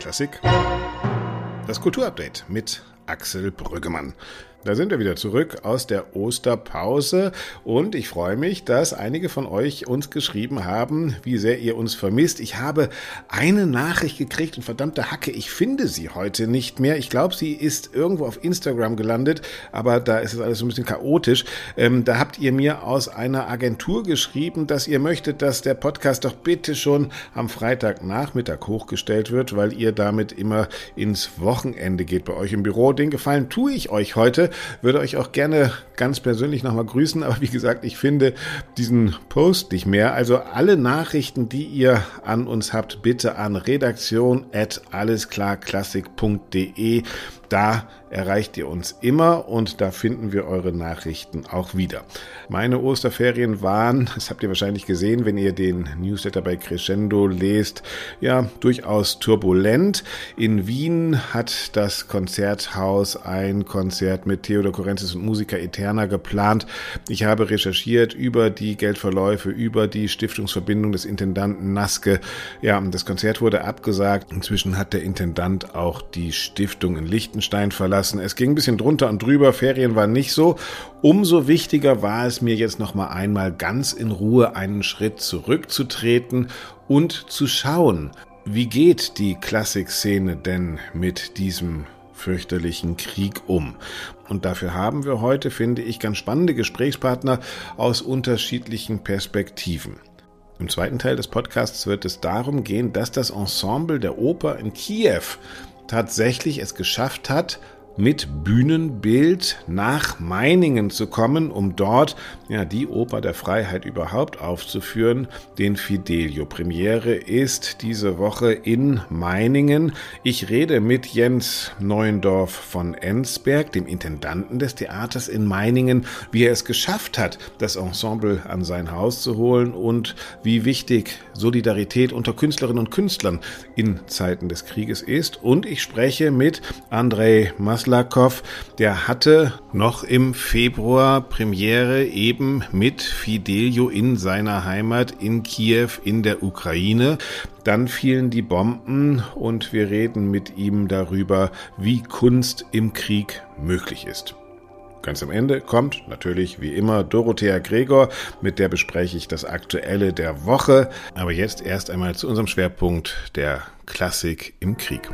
Klassik. Das Kulturupdate mit Axel Brüggemann. Da sind wir wieder zurück aus der Osterpause und ich freue mich, dass einige von euch uns geschrieben haben, wie sehr ihr uns vermisst. Ich habe eine Nachricht gekriegt und verdammte Hacke, ich finde sie heute nicht mehr. Ich glaube, sie ist irgendwo auf Instagram gelandet, aber da ist es alles so ein bisschen chaotisch. Ähm, da habt ihr mir aus einer Agentur geschrieben, dass ihr möchtet, dass der Podcast doch bitte schon am Freitagnachmittag hochgestellt wird, weil ihr damit immer ins Wochenende geht bei euch im Büro. Den Gefallen tue ich euch heute würde euch auch gerne ganz persönlich nochmal grüßen, aber wie gesagt, ich finde diesen Post nicht mehr. Also alle Nachrichten, die ihr an uns habt, bitte an redaktion at allesklarklassik.de. Da erreicht ihr uns immer und da finden wir eure Nachrichten auch wieder. Meine Osterferien waren, das habt ihr wahrscheinlich gesehen, wenn ihr den Newsletter bei Crescendo lest, ja, durchaus turbulent. In Wien hat das Konzerthaus ein Konzert mit Theodor Korenzis und Musica Eterna geplant. Ich habe recherchiert über die Geldverläufe, über die Stiftungsverbindung des Intendanten Naske. Ja, das Konzert wurde abgesagt. Inzwischen hat der Intendant auch die Stiftung in Liechtenstein verlassen. Es ging ein bisschen drunter und drüber. Ferien waren nicht so. Umso wichtiger war es mir jetzt noch mal einmal ganz in Ruhe einen Schritt zurückzutreten und zu schauen, wie geht die Klassikszene denn mit diesem fürchterlichen Krieg um. Und dafür haben wir heute, finde ich, ganz spannende Gesprächspartner aus unterschiedlichen Perspektiven. Im zweiten Teil des Podcasts wird es darum gehen, dass das Ensemble der Oper in Kiew tatsächlich es geschafft hat, mit Bühnenbild nach Meiningen zu kommen, um dort ja die Oper der Freiheit überhaupt aufzuführen, den Fidelio. Premiere ist diese Woche in Meiningen. Ich rede mit Jens Neuendorf von Ensberg, dem Intendanten des Theaters in Meiningen, wie er es geschafft hat, das Ensemble an sein Haus zu holen und wie wichtig Solidarität unter Künstlerinnen und Künstlern in Zeiten des Krieges ist. Und ich spreche mit Andrei Maslow Maslakow, der hatte noch im Februar Premiere eben mit Fidelio in seiner Heimat in Kiew in der Ukraine. Dann fielen die Bomben und wir reden mit ihm darüber, wie Kunst im Krieg möglich ist. Ganz am Ende kommt natürlich wie immer Dorothea Gregor, mit der bespreche ich das Aktuelle der Woche. Aber jetzt erst einmal zu unserem Schwerpunkt der Klassik im Krieg.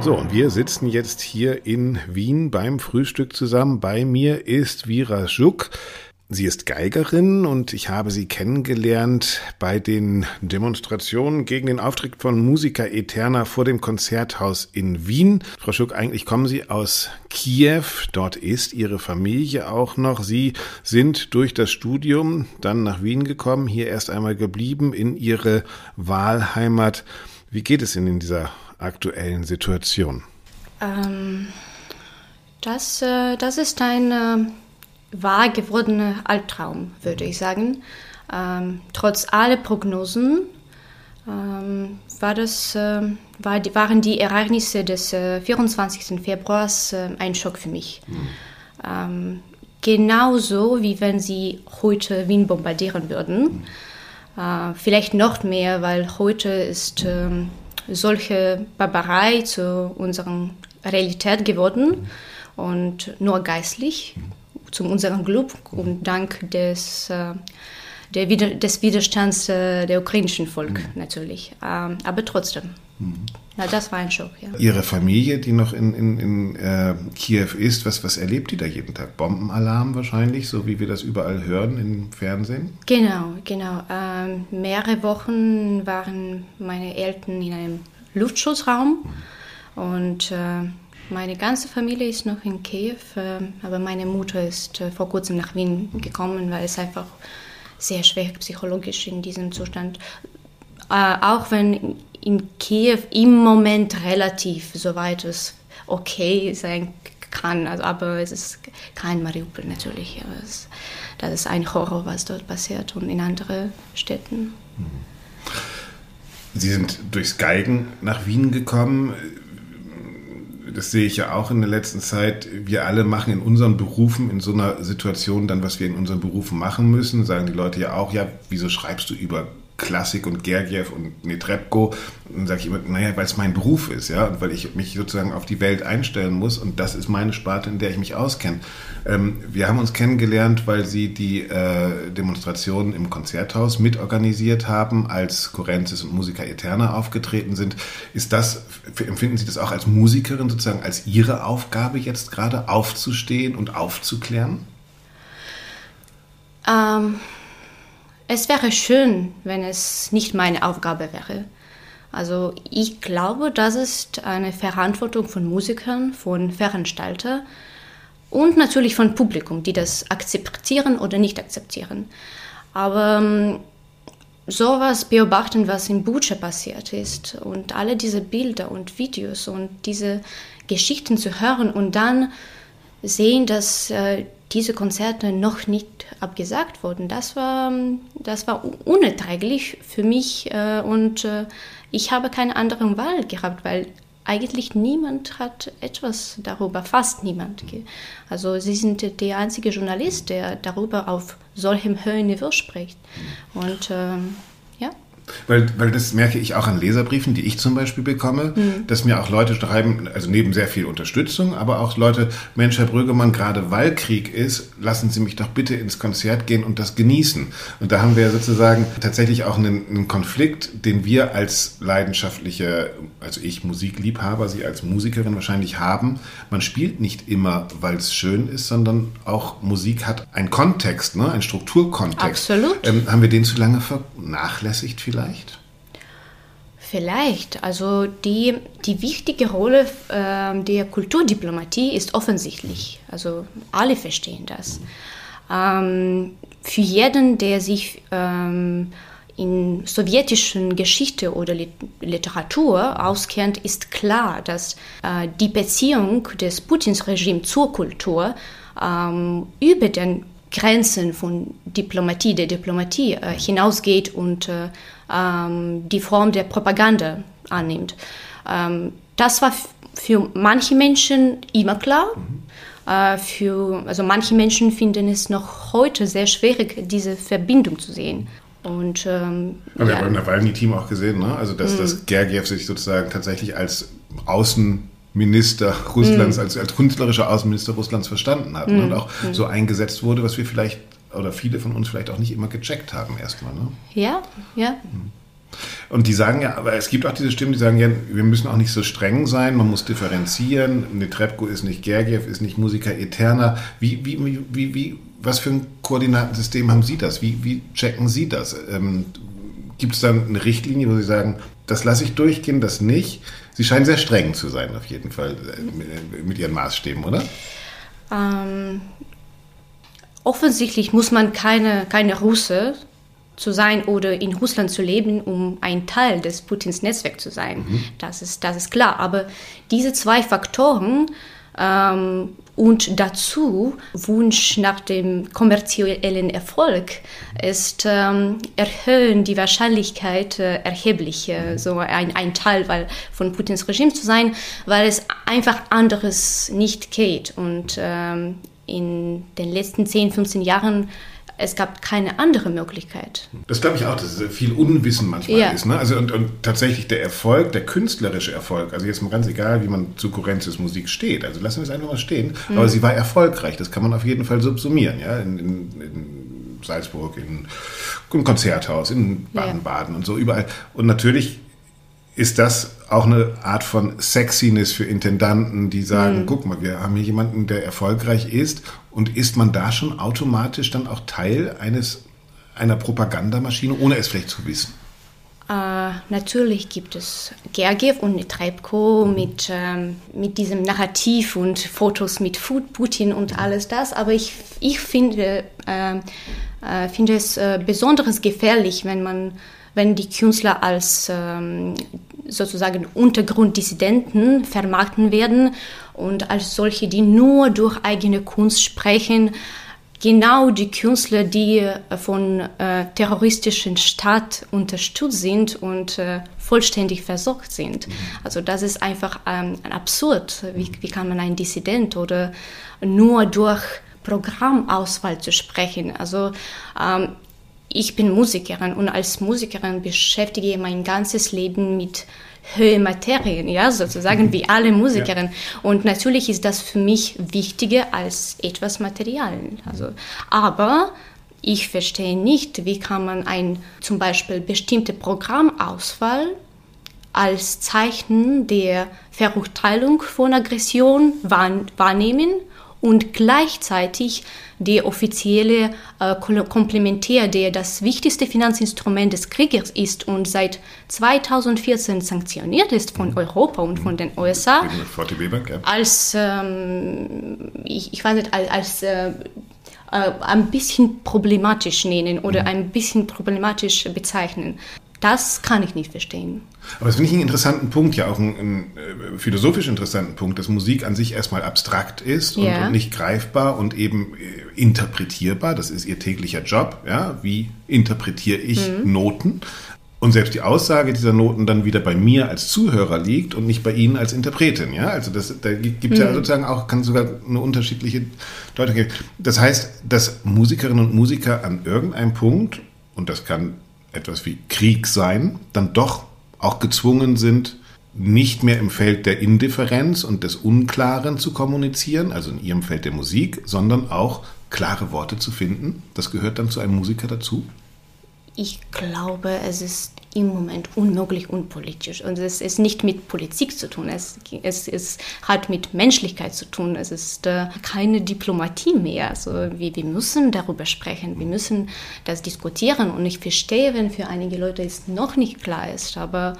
So, und wir sitzen jetzt hier in Wien beim Frühstück zusammen. Bei mir ist Vira Juk. Sie ist Geigerin und ich habe sie kennengelernt bei den Demonstrationen gegen den Auftritt von Musica Eterna vor dem Konzerthaus in Wien. Frau Schuck, eigentlich kommen Sie aus Kiew. Dort ist Ihre Familie auch noch. Sie sind durch das Studium dann nach Wien gekommen, hier erst einmal geblieben in Ihre Wahlheimat. Wie geht es Ihnen in dieser aktuellen Situation? Ähm, das, äh, das ist ein äh, wahr gewordener Albtraum, würde ich sagen. Ähm, trotz aller Prognosen ähm, war das, äh, war die, waren die Ereignisse des 24. Äh, Februars äh, ein Schock für mich. Mhm. genauso wie wenn sie heute Wien bombardieren würden. Mhm. Vielleicht noch mehr, weil heute ist ähm, solche Barbarei zu unserer Realität geworden und nur geistlich zu unserem Glück und dank des, äh, der Wider des Widerstands äh, der ukrainischen Volk mhm. natürlich. Ähm, aber trotzdem. Mhm. Ja, das war ein Schock, ja. Ihre Familie, die noch in, in, in äh, Kiew ist, was, was erlebt die da jeden Tag? Bombenalarm wahrscheinlich, so wie wir das überall hören im Fernsehen? Genau, genau. Ähm, mehrere Wochen waren meine Eltern in einem Luftschutzraum und äh, meine ganze Familie ist noch in Kiew, äh, aber meine Mutter ist äh, vor kurzem nach Wien gekommen, weil es einfach sehr schwer psychologisch in diesem Zustand. Äh, auch wenn in Kiew im Moment relativ soweit es okay sein kann, also, aber es ist kein Mariupol natürlich. Es, das ist ein Horror, was dort passiert und in anderen Städten. Sie sind durchs Geigen nach Wien gekommen. Das sehe ich ja auch in der letzten Zeit, wir alle machen in unseren Berufen, in so einer Situation dann, was wir in unseren Berufen machen müssen, sagen die Leute ja auch, ja, wieso schreibst du über Klassik und Gergiev und Netrebko. Dann sage ich immer, naja, weil es mein Beruf ist, ja, und weil ich mich sozusagen auf die Welt einstellen muss und das ist meine Sparte, in der ich mich auskenne. Ähm, wir haben uns kennengelernt, weil Sie die äh, Demonstrationen im Konzerthaus mitorganisiert haben, als Korenzis und Musiker Eterna aufgetreten sind. Ist das, empfinden Sie das auch als Musikerin sozusagen als Ihre Aufgabe jetzt gerade aufzustehen und aufzuklären? Ähm es wäre schön, wenn es nicht meine Aufgabe wäre. Also ich glaube, das ist eine Verantwortung von Musikern, von Veranstaltern und natürlich von Publikum, die das akzeptieren oder nicht akzeptieren. Aber ähm, sowas beobachten, was in Bucha passiert ist und alle diese Bilder und Videos und diese Geschichten zu hören und dann sehen, dass äh, diese Konzerte noch nicht abgesagt wurden. Das war, das war unerträglich für mich äh, und äh, ich habe keine andere Wahl gehabt, weil eigentlich niemand hat etwas darüber, fast niemand. Also Sie sind der einzige Journalist, der darüber auf solchem hohen Niveau spricht. Und ähm. Weil, weil das merke ich auch an Leserbriefen, die ich zum Beispiel bekomme, mhm. dass mir auch Leute schreiben, also neben sehr viel Unterstützung, aber auch Leute, Mensch, Herr Brüggemann, gerade weil Krieg ist, lassen Sie mich doch bitte ins Konzert gehen und das genießen. Und da haben wir sozusagen tatsächlich auch einen, einen Konflikt, den wir als leidenschaftliche, also ich Musikliebhaber, Sie als Musikerin wahrscheinlich haben. Man spielt nicht immer, weil es schön ist, sondern auch Musik hat einen Kontext, ne? einen Strukturkontext. Absolut. Ähm, haben wir den zu lange vernachlässigt vielleicht? Vielleicht? Vielleicht. Also die, die wichtige Rolle äh, der Kulturdiplomatie ist offensichtlich. Also alle verstehen das. Ähm, für jeden, der sich ähm, in sowjetischen Geschichte oder Literatur auskennt, ist klar, dass äh, die Beziehung des Putins-Regimes zur Kultur ähm, über den Grenzen von Diplomatie, der Diplomatie äh, hinausgeht und äh, ähm, die Form der Propaganda annimmt. Ähm, das war für manche Menschen immer klar. Mhm. Äh, für, also manche Menschen finden es noch heute sehr schwierig, diese Verbindung zu sehen. Und, ähm, Aber wir ja. haben beim Nawalny-Team auch gesehen, ne? also dass, mhm. dass Gergiev sich sozusagen tatsächlich als Außen Minister Russlands, mm. als, als künstlerischer Außenminister Russlands verstanden hat mm. und auch mm. so eingesetzt wurde, was wir vielleicht oder viele von uns vielleicht auch nicht immer gecheckt haben erstmal. Ne? Ja, ja. Mhm. Und die sagen ja, aber es gibt auch diese Stimmen, die sagen ja, wir müssen auch nicht so streng sein, man muss differenzieren. Netrebko ist nicht Gergiev, ist nicht Musiker Eterna. Wie, wie, wie, wie, was für ein Koordinatensystem haben Sie das? Wie, wie checken Sie das? Ähm, gibt es dann eine Richtlinie, wo Sie sagen, das lasse ich durchgehen, das nicht? Sie scheinen sehr streng zu sein, auf jeden Fall, äh, mit Ihren Maßstäben, oder? Ähm, offensichtlich muss man keine, keine Russe zu sein oder in Russland zu leben, um ein Teil des Putins Netzwerks zu sein. Mhm. Das, ist, das ist klar. Aber diese zwei Faktoren ähm, und dazu Wunsch nach dem kommerziellen Erfolg ist ähm, erhöhen die Wahrscheinlichkeit äh, erheblich, äh, so ein, ein Teil weil, von Putins Regime zu sein, weil es einfach anderes nicht geht. Und ähm, in den letzten 10, 15 Jahren es gab keine andere Möglichkeit. Das glaube ich auch, dass es viel Unwissen manchmal ja. ist. Ne? Also und, und, tatsächlich der Erfolg, der künstlerische Erfolg, also jetzt mal ganz egal, wie man zu Kurenzis Musik steht, also lassen wir es einfach mal stehen, mhm. aber sie war erfolgreich, das kann man auf jeden Fall subsumieren, ja, in, in, in Salzburg, in, im Konzerthaus, in Baden-Baden ja. und so überall. Und natürlich ist das auch eine Art von Sexiness für Intendanten, die sagen, mhm. guck mal, wir haben hier jemanden, der erfolgreich ist und ist man da schon automatisch dann auch Teil eines einer Propagandamaschine, ohne es vielleicht zu wissen? Uh, natürlich gibt es Gergiev und Netrebko mhm. mit, ähm, mit diesem Narrativ und Fotos mit Putin und alles das, aber ich, ich finde, äh, äh, finde es äh, besonders gefährlich, wenn man wenn die Künstler als ähm, sozusagen Untergrunddissidenten vermarkten werden und als solche, die nur durch eigene Kunst sprechen, genau die Künstler, die äh, von äh, terroristischen Staat unterstützt sind und äh, vollständig versorgt sind. Mhm. Also das ist einfach ähm, absurd. Wie, wie kann man ein Dissident oder nur durch Programmauswahl zu sprechen? Also ähm, ich bin Musikerin und als Musikerin beschäftige ich mein ganzes Leben mit Höhematerien, ja, sozusagen wie alle Musikerinnen. Ja. Und natürlich ist das für mich wichtiger als etwas Material. Also, aber ich verstehe nicht, wie kann man ein zum Beispiel bestimmte Programmauswahl als Zeichen der Verurteilung von Aggression wahrnehmen und gleichzeitig der offizielle äh, Komplementär, der das wichtigste Finanzinstrument des Krieges ist und seit 2014 sanktioniert ist von mhm. Europa und von den USA, als, ähm, ich, ich, weiß nicht, als, als äh, äh, ein bisschen problematisch nennen oder mhm. ein bisschen problematisch bezeichnen. Das kann ich nicht verstehen. Aber das finde ich einen interessanten Punkt, ja auch einen, einen äh, philosophisch interessanten Punkt, dass Musik an sich erstmal abstrakt ist und, ja. und, nicht greifbar und eben äh, interpretierbar. Das ist ihr täglicher Job. Ja, wie interpretiere ich mhm. Noten? Und selbst die Aussage dieser Noten dann wieder bei mir als Zuhörer liegt und nicht bei Ihnen als Interpretin. Ja, also das, da gibt es mhm. ja sozusagen auch, kann sogar eine unterschiedliche Deutung geben. Das heißt, dass Musikerinnen und Musiker an irgendeinem Punkt, und das kann etwas wie Krieg sein, dann doch auch gezwungen sind, nicht mehr im Feld der Indifferenz und des Unklaren zu kommunizieren, also in ihrem Feld der Musik, sondern auch klare Worte zu finden. Das gehört dann zu einem Musiker dazu? Ich glaube, es ist im Moment unmöglich unpolitisch. Und es ist nicht mit Politik zu tun, es, es, es hat mit Menschlichkeit zu tun. Es ist äh, keine Diplomatie mehr. Also wir, wir müssen darüber sprechen, wir müssen das diskutieren. Und ich verstehe, wenn für einige Leute es noch nicht klar ist, aber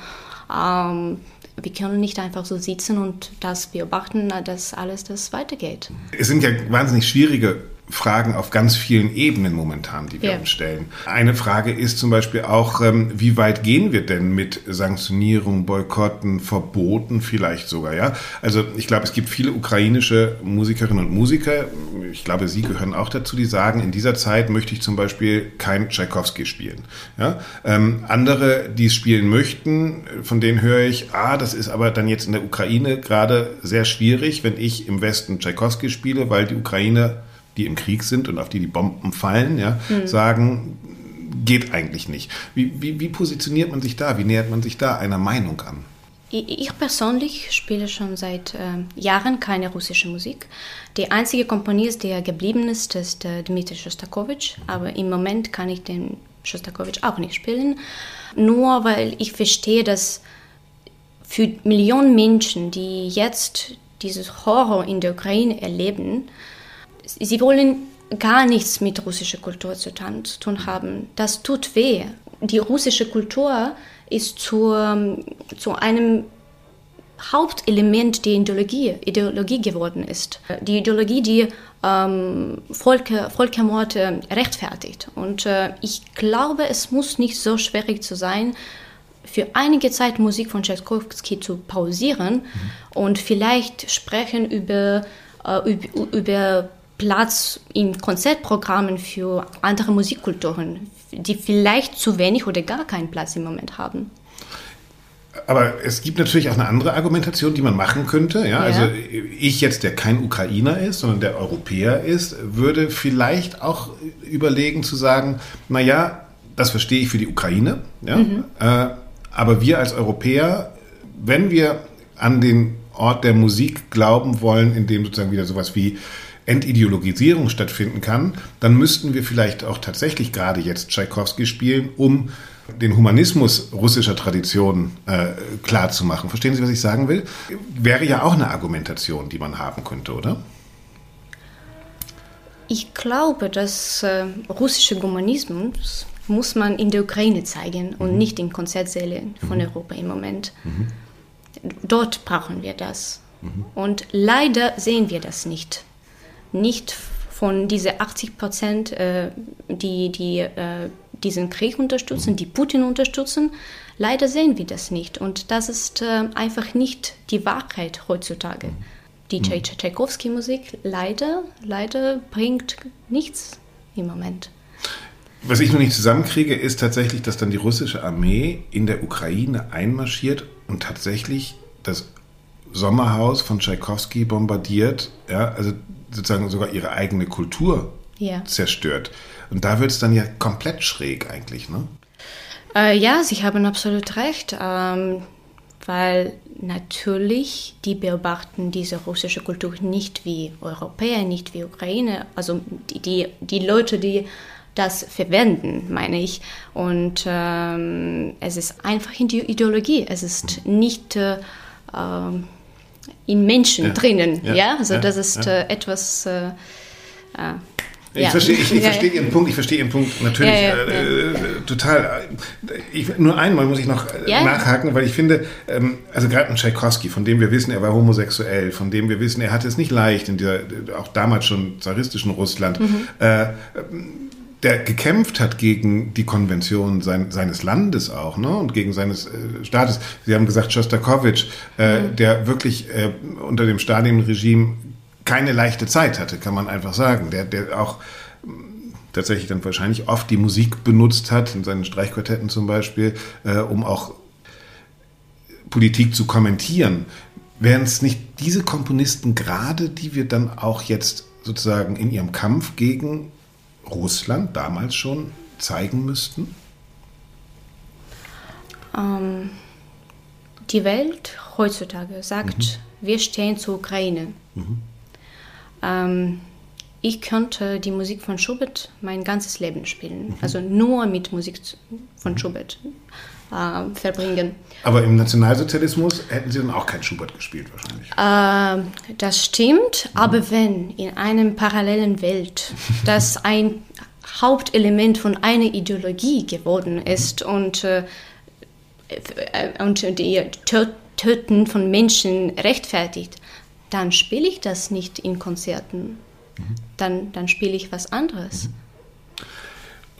ähm, wir können nicht einfach so sitzen und das beobachten, dass alles das weitergeht. Es sind ja wahnsinnig schwierige Fragen auf ganz vielen Ebenen momentan, die wir ja. uns stellen. Eine Frage ist zum Beispiel auch, ähm, wie weit gehen wir denn mit Sanktionierung, Boykotten, Verboten vielleicht sogar, ja? Also ich glaube, es gibt viele ukrainische Musikerinnen und Musiker, ich glaube, Sie gehören auch dazu, die sagen, in dieser Zeit möchte ich zum Beispiel kein Tchaikovsky spielen. Ja? Ähm, andere, die es spielen möchten, von denen höre ich, ah, das ist aber dann jetzt in der Ukraine gerade sehr schwierig, wenn ich im Westen Tchaikovsky spiele, weil die Ukraine die im Krieg sind und auf die die Bomben fallen, ja, mhm. sagen, geht eigentlich nicht. Wie, wie, wie positioniert man sich da? Wie nähert man sich da einer Meinung an? Ich persönlich spiele schon seit äh, Jahren keine russische Musik. Die einzige Komponist, der geblieben ist, ist äh, Dmitri Shostakovich. Aber im Moment kann ich den Shostakovich auch nicht spielen. Nur weil ich verstehe, dass für Millionen Menschen, die jetzt dieses Horror in der Ukraine erleben, sie wollen gar nichts mit russischer Kultur zu tun haben. Das tut weh. Die russische Kultur ist zu, zu einem Hauptelement der Ideologie, Ideologie geworden ist. Die Ideologie, die ähm, Volker, Völkermord äh, rechtfertigt. Und äh, ich glaube, es muss nicht so schwierig zu sein, für einige Zeit Musik von Tchaikovsky zu pausieren mhm. und vielleicht sprechen über, äh, über, über Platz in Konzertprogrammen für andere Musikkulturen, die vielleicht zu wenig oder gar keinen Platz im Moment haben. Aber es gibt natürlich auch eine andere Argumentation, die man machen könnte. Ja? ja? Also ich jetzt, der kein Ukrainer ist, sondern der Europäer ist, würde vielleicht auch überlegen zu sagen, naja, das verstehe ich für die Ukraine, ja? Mhm. Äh, aber wir als Europäer, wenn wir an den Ort der Musik glauben wollen, in dem sozusagen wieder sowas wie Entideologisierung stattfinden kann, dann müssten wir vielleicht auch tatsächlich gerade jetzt Tschaikowski spielen, um den Humanismus russischer Tradition äh, klar zu machen. Verstehen Sie, was ich sagen will? Wäre ja auch eine Argumentation, die man haben könnte, oder? Ich glaube, dass äh, russischer Humanismus muss man in der Ukraine zeigen und mhm. nicht in Konzertsälen von mhm. Europa im Moment. Mhm. Dort brauchen wir das. Mhm. Und leider sehen wir das nicht nicht von diesen 80 Prozent, äh, die, die äh, diesen Krieg unterstützen, die Putin unterstützen. Leider sehen wir das nicht. Und das ist äh, einfach nicht die Wahrheit heutzutage. Die mhm. Tchaikovsky-Musik leider, leider bringt nichts im Moment. Was ich noch nicht zusammenkriege, ist tatsächlich, dass dann die russische Armee in der Ukraine einmarschiert und tatsächlich das Sommerhaus von Tchaikovsky bombardiert, ja, also sozusagen sogar ihre eigene Kultur ja. zerstört. Und da wird es dann ja komplett schräg eigentlich, ne? Äh, ja, Sie haben absolut recht, ähm, weil natürlich die beobachten diese russische Kultur nicht wie Europäer, nicht wie Ukraine, also die, die, die Leute, die das verwenden, meine ich. Und ähm, es ist einfach in die Ideologie. Es ist nicht äh, ähm, in Menschen ja. drinnen. Ja, ja? also ja. das ist äh, etwas. Äh, äh ich verstehe, ich, ich verstehe Ihren Punkt, ich verstehe Ihren Punkt natürlich äh, äh, total. Ich, nur einmal muss ich noch äh, nachhaken, weil ich finde, ähm, also gerade ein Tchaikovsky, von dem wir wissen, er war homosexuell, von dem wir wissen, er hatte es nicht leicht in dieser, auch damals schon zaristischen Russland. Mhm. Äh, der gekämpft hat gegen die Konvention sein, seines Landes auch, ne? Und gegen seines äh, Staates. Sie haben gesagt, Shostakovich, äh, mhm. der wirklich äh, unter dem Stalin-Regime keine leichte Zeit hatte, kann man einfach sagen. Der, der auch mm, tatsächlich dann wahrscheinlich oft die Musik benutzt hat, in seinen Streichquartetten zum Beispiel, äh, um auch Politik zu kommentieren. Wären es nicht diese Komponisten gerade, die wir dann auch jetzt sozusagen in ihrem Kampf gegen Russland damals schon zeigen müssten? Ähm, die Welt heutzutage sagt, mhm. wir stehen zur Ukraine. Mhm. Ähm, ich könnte die Musik von Schubert mein ganzes Leben spielen. Mhm. Also nur mit Musik von mhm. Schubert äh, verbringen. Aber im Nationalsozialismus hätten Sie dann auch kein Schubert gespielt wahrscheinlich. Äh, das stimmt, mhm. aber wenn in einem parallelen Welt das ein Hauptelement von einer Ideologie geworden ist und, äh, und die Töten von Menschen rechtfertigt, dann spiele ich das nicht in Konzerten. Mhm. Dann, dann spiele ich was anderes.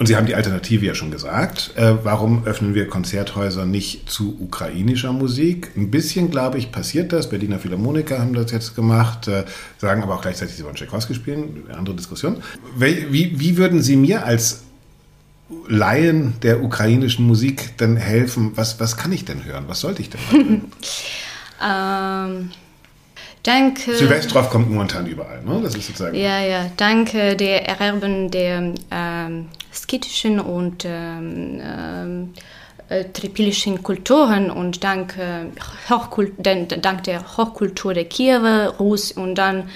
Und Sie haben die Alternative ja schon gesagt. Äh, warum öffnen wir Konzerthäuser nicht zu ukrainischer Musik? Ein bisschen, glaube ich, passiert das. Berliner Philharmoniker haben das jetzt gemacht, äh, sagen aber auch gleichzeitig, sie wollen Tchaikovsky spielen. Andere Diskussion. Wie, wie würden Sie mir als Laien der ukrainischen Musik denn helfen? Was, was kann ich denn hören? Was sollte ich denn hören? ähm Danke. Silvestrov kommt momentan überall, ne? Das ist sozusagen. Ja, ja. Danke der Erben der ähm, skitischen und ähm, ähm, äh, tripilischen Kulturen und dank, äh, dank der Hochkultur der Kiewer, Russ und dann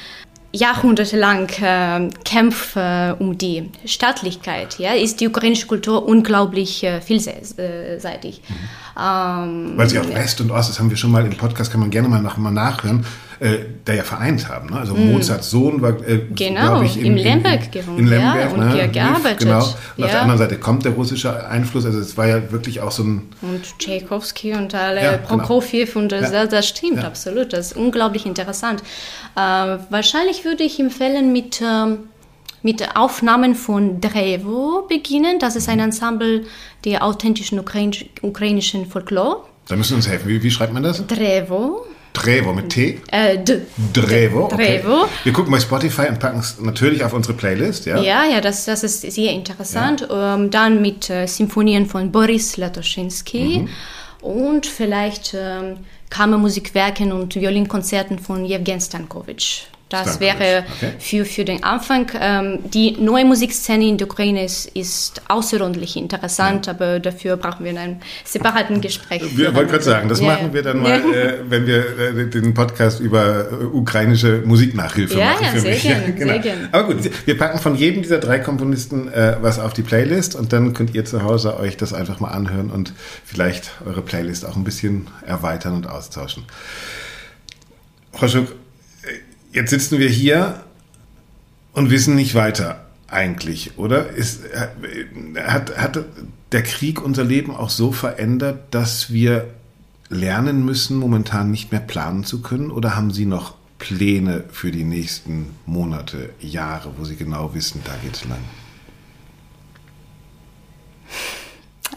jahrhundertelang äh, Kämpfe um die Staatlichkeit, ja, ist die ukrainische Kultur unglaublich äh, vielseitig. Mhm. Ähm, Weil sie auch West und Ost, das haben wir schon mal im Podcast, kann man gerne mal, nach, mal nachhören, äh, da ja vereint haben. Ne? Also mm. Mozarts Sohn war, äh, genau, ich, in, im Lemberg gewohnt in Lemberg, ja, und ne? gearbeitet. Genau. Und ja. auf der anderen Seite kommt der russische Einfluss. Also es war ja wirklich auch so ein... Und Tchaikovsky und alle, ja. Prokofjew genau. und das, ja. das stimmt, absolut. Das ist unglaublich interessant. Äh, wahrscheinlich würde ich empfehlen mit... Ähm, mit Aufnahmen von Drevo beginnen. Das ist ein Ensemble der authentischen ukrainischen Folklore. Da müssen Sie uns helfen. Wie, wie schreibt man das? Drevo. Drevo mit T? Äh, D. Drevo. Okay. Drevo. Wir gucken bei Spotify und packen es natürlich auf unsere Playlist. Ja, ja, ja das, das ist sehr interessant. Ja. Ähm, dann mit äh, Symphonien von Boris Latoschinski mhm. und vielleicht ähm, Kammermusikwerken und Violinkonzerten von Jewgen Stankovic. Das wäre okay. für, für den Anfang. Ähm, die neue Musikszene in der Ukraine ist, ist außerordentlich interessant, ja. aber dafür brauchen wir einen separaten Gespräch. Wir wollten gerade sagen, das ja. machen wir dann mal, äh, wenn wir äh, den Podcast über äh, ukrainische Musiknachhilfe ja, machen. Ja, sehr gerne, genau. sehr gerne. Aber gut, wir packen von jedem dieser drei Komponisten äh, was auf die Playlist und dann könnt ihr zu Hause euch das einfach mal anhören und vielleicht eure Playlist auch ein bisschen erweitern und austauschen. Frau Schuck, Jetzt sitzen wir hier und wissen nicht weiter eigentlich, oder? Ist, hat, hat der Krieg unser Leben auch so verändert, dass wir lernen müssen, momentan nicht mehr planen zu können? Oder haben Sie noch Pläne für die nächsten Monate, Jahre, wo Sie genau wissen, da geht es lang?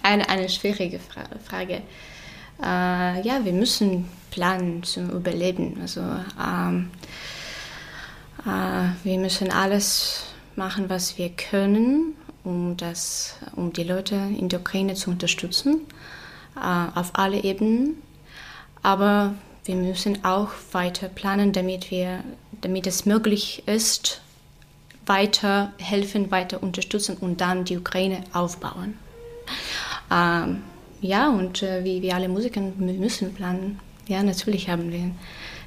Eine, eine schwierige Frage. Äh, ja, wir müssen planen zum Überleben. Also ähm, Äh, wir müssen alles machen, was wir können, um, das, um die Leute in der Ukraine zu unterstützen, äh, auf alle Ebenen. Aber wir müssen auch weiter planen, damit, wir, damit es möglich ist, weiter helfen, weiter unterstützen und dann die Ukraine aufbauen. Ähm, ja, und äh, wie, wie alle Musiker müssen planen. Ja, natürlich haben wir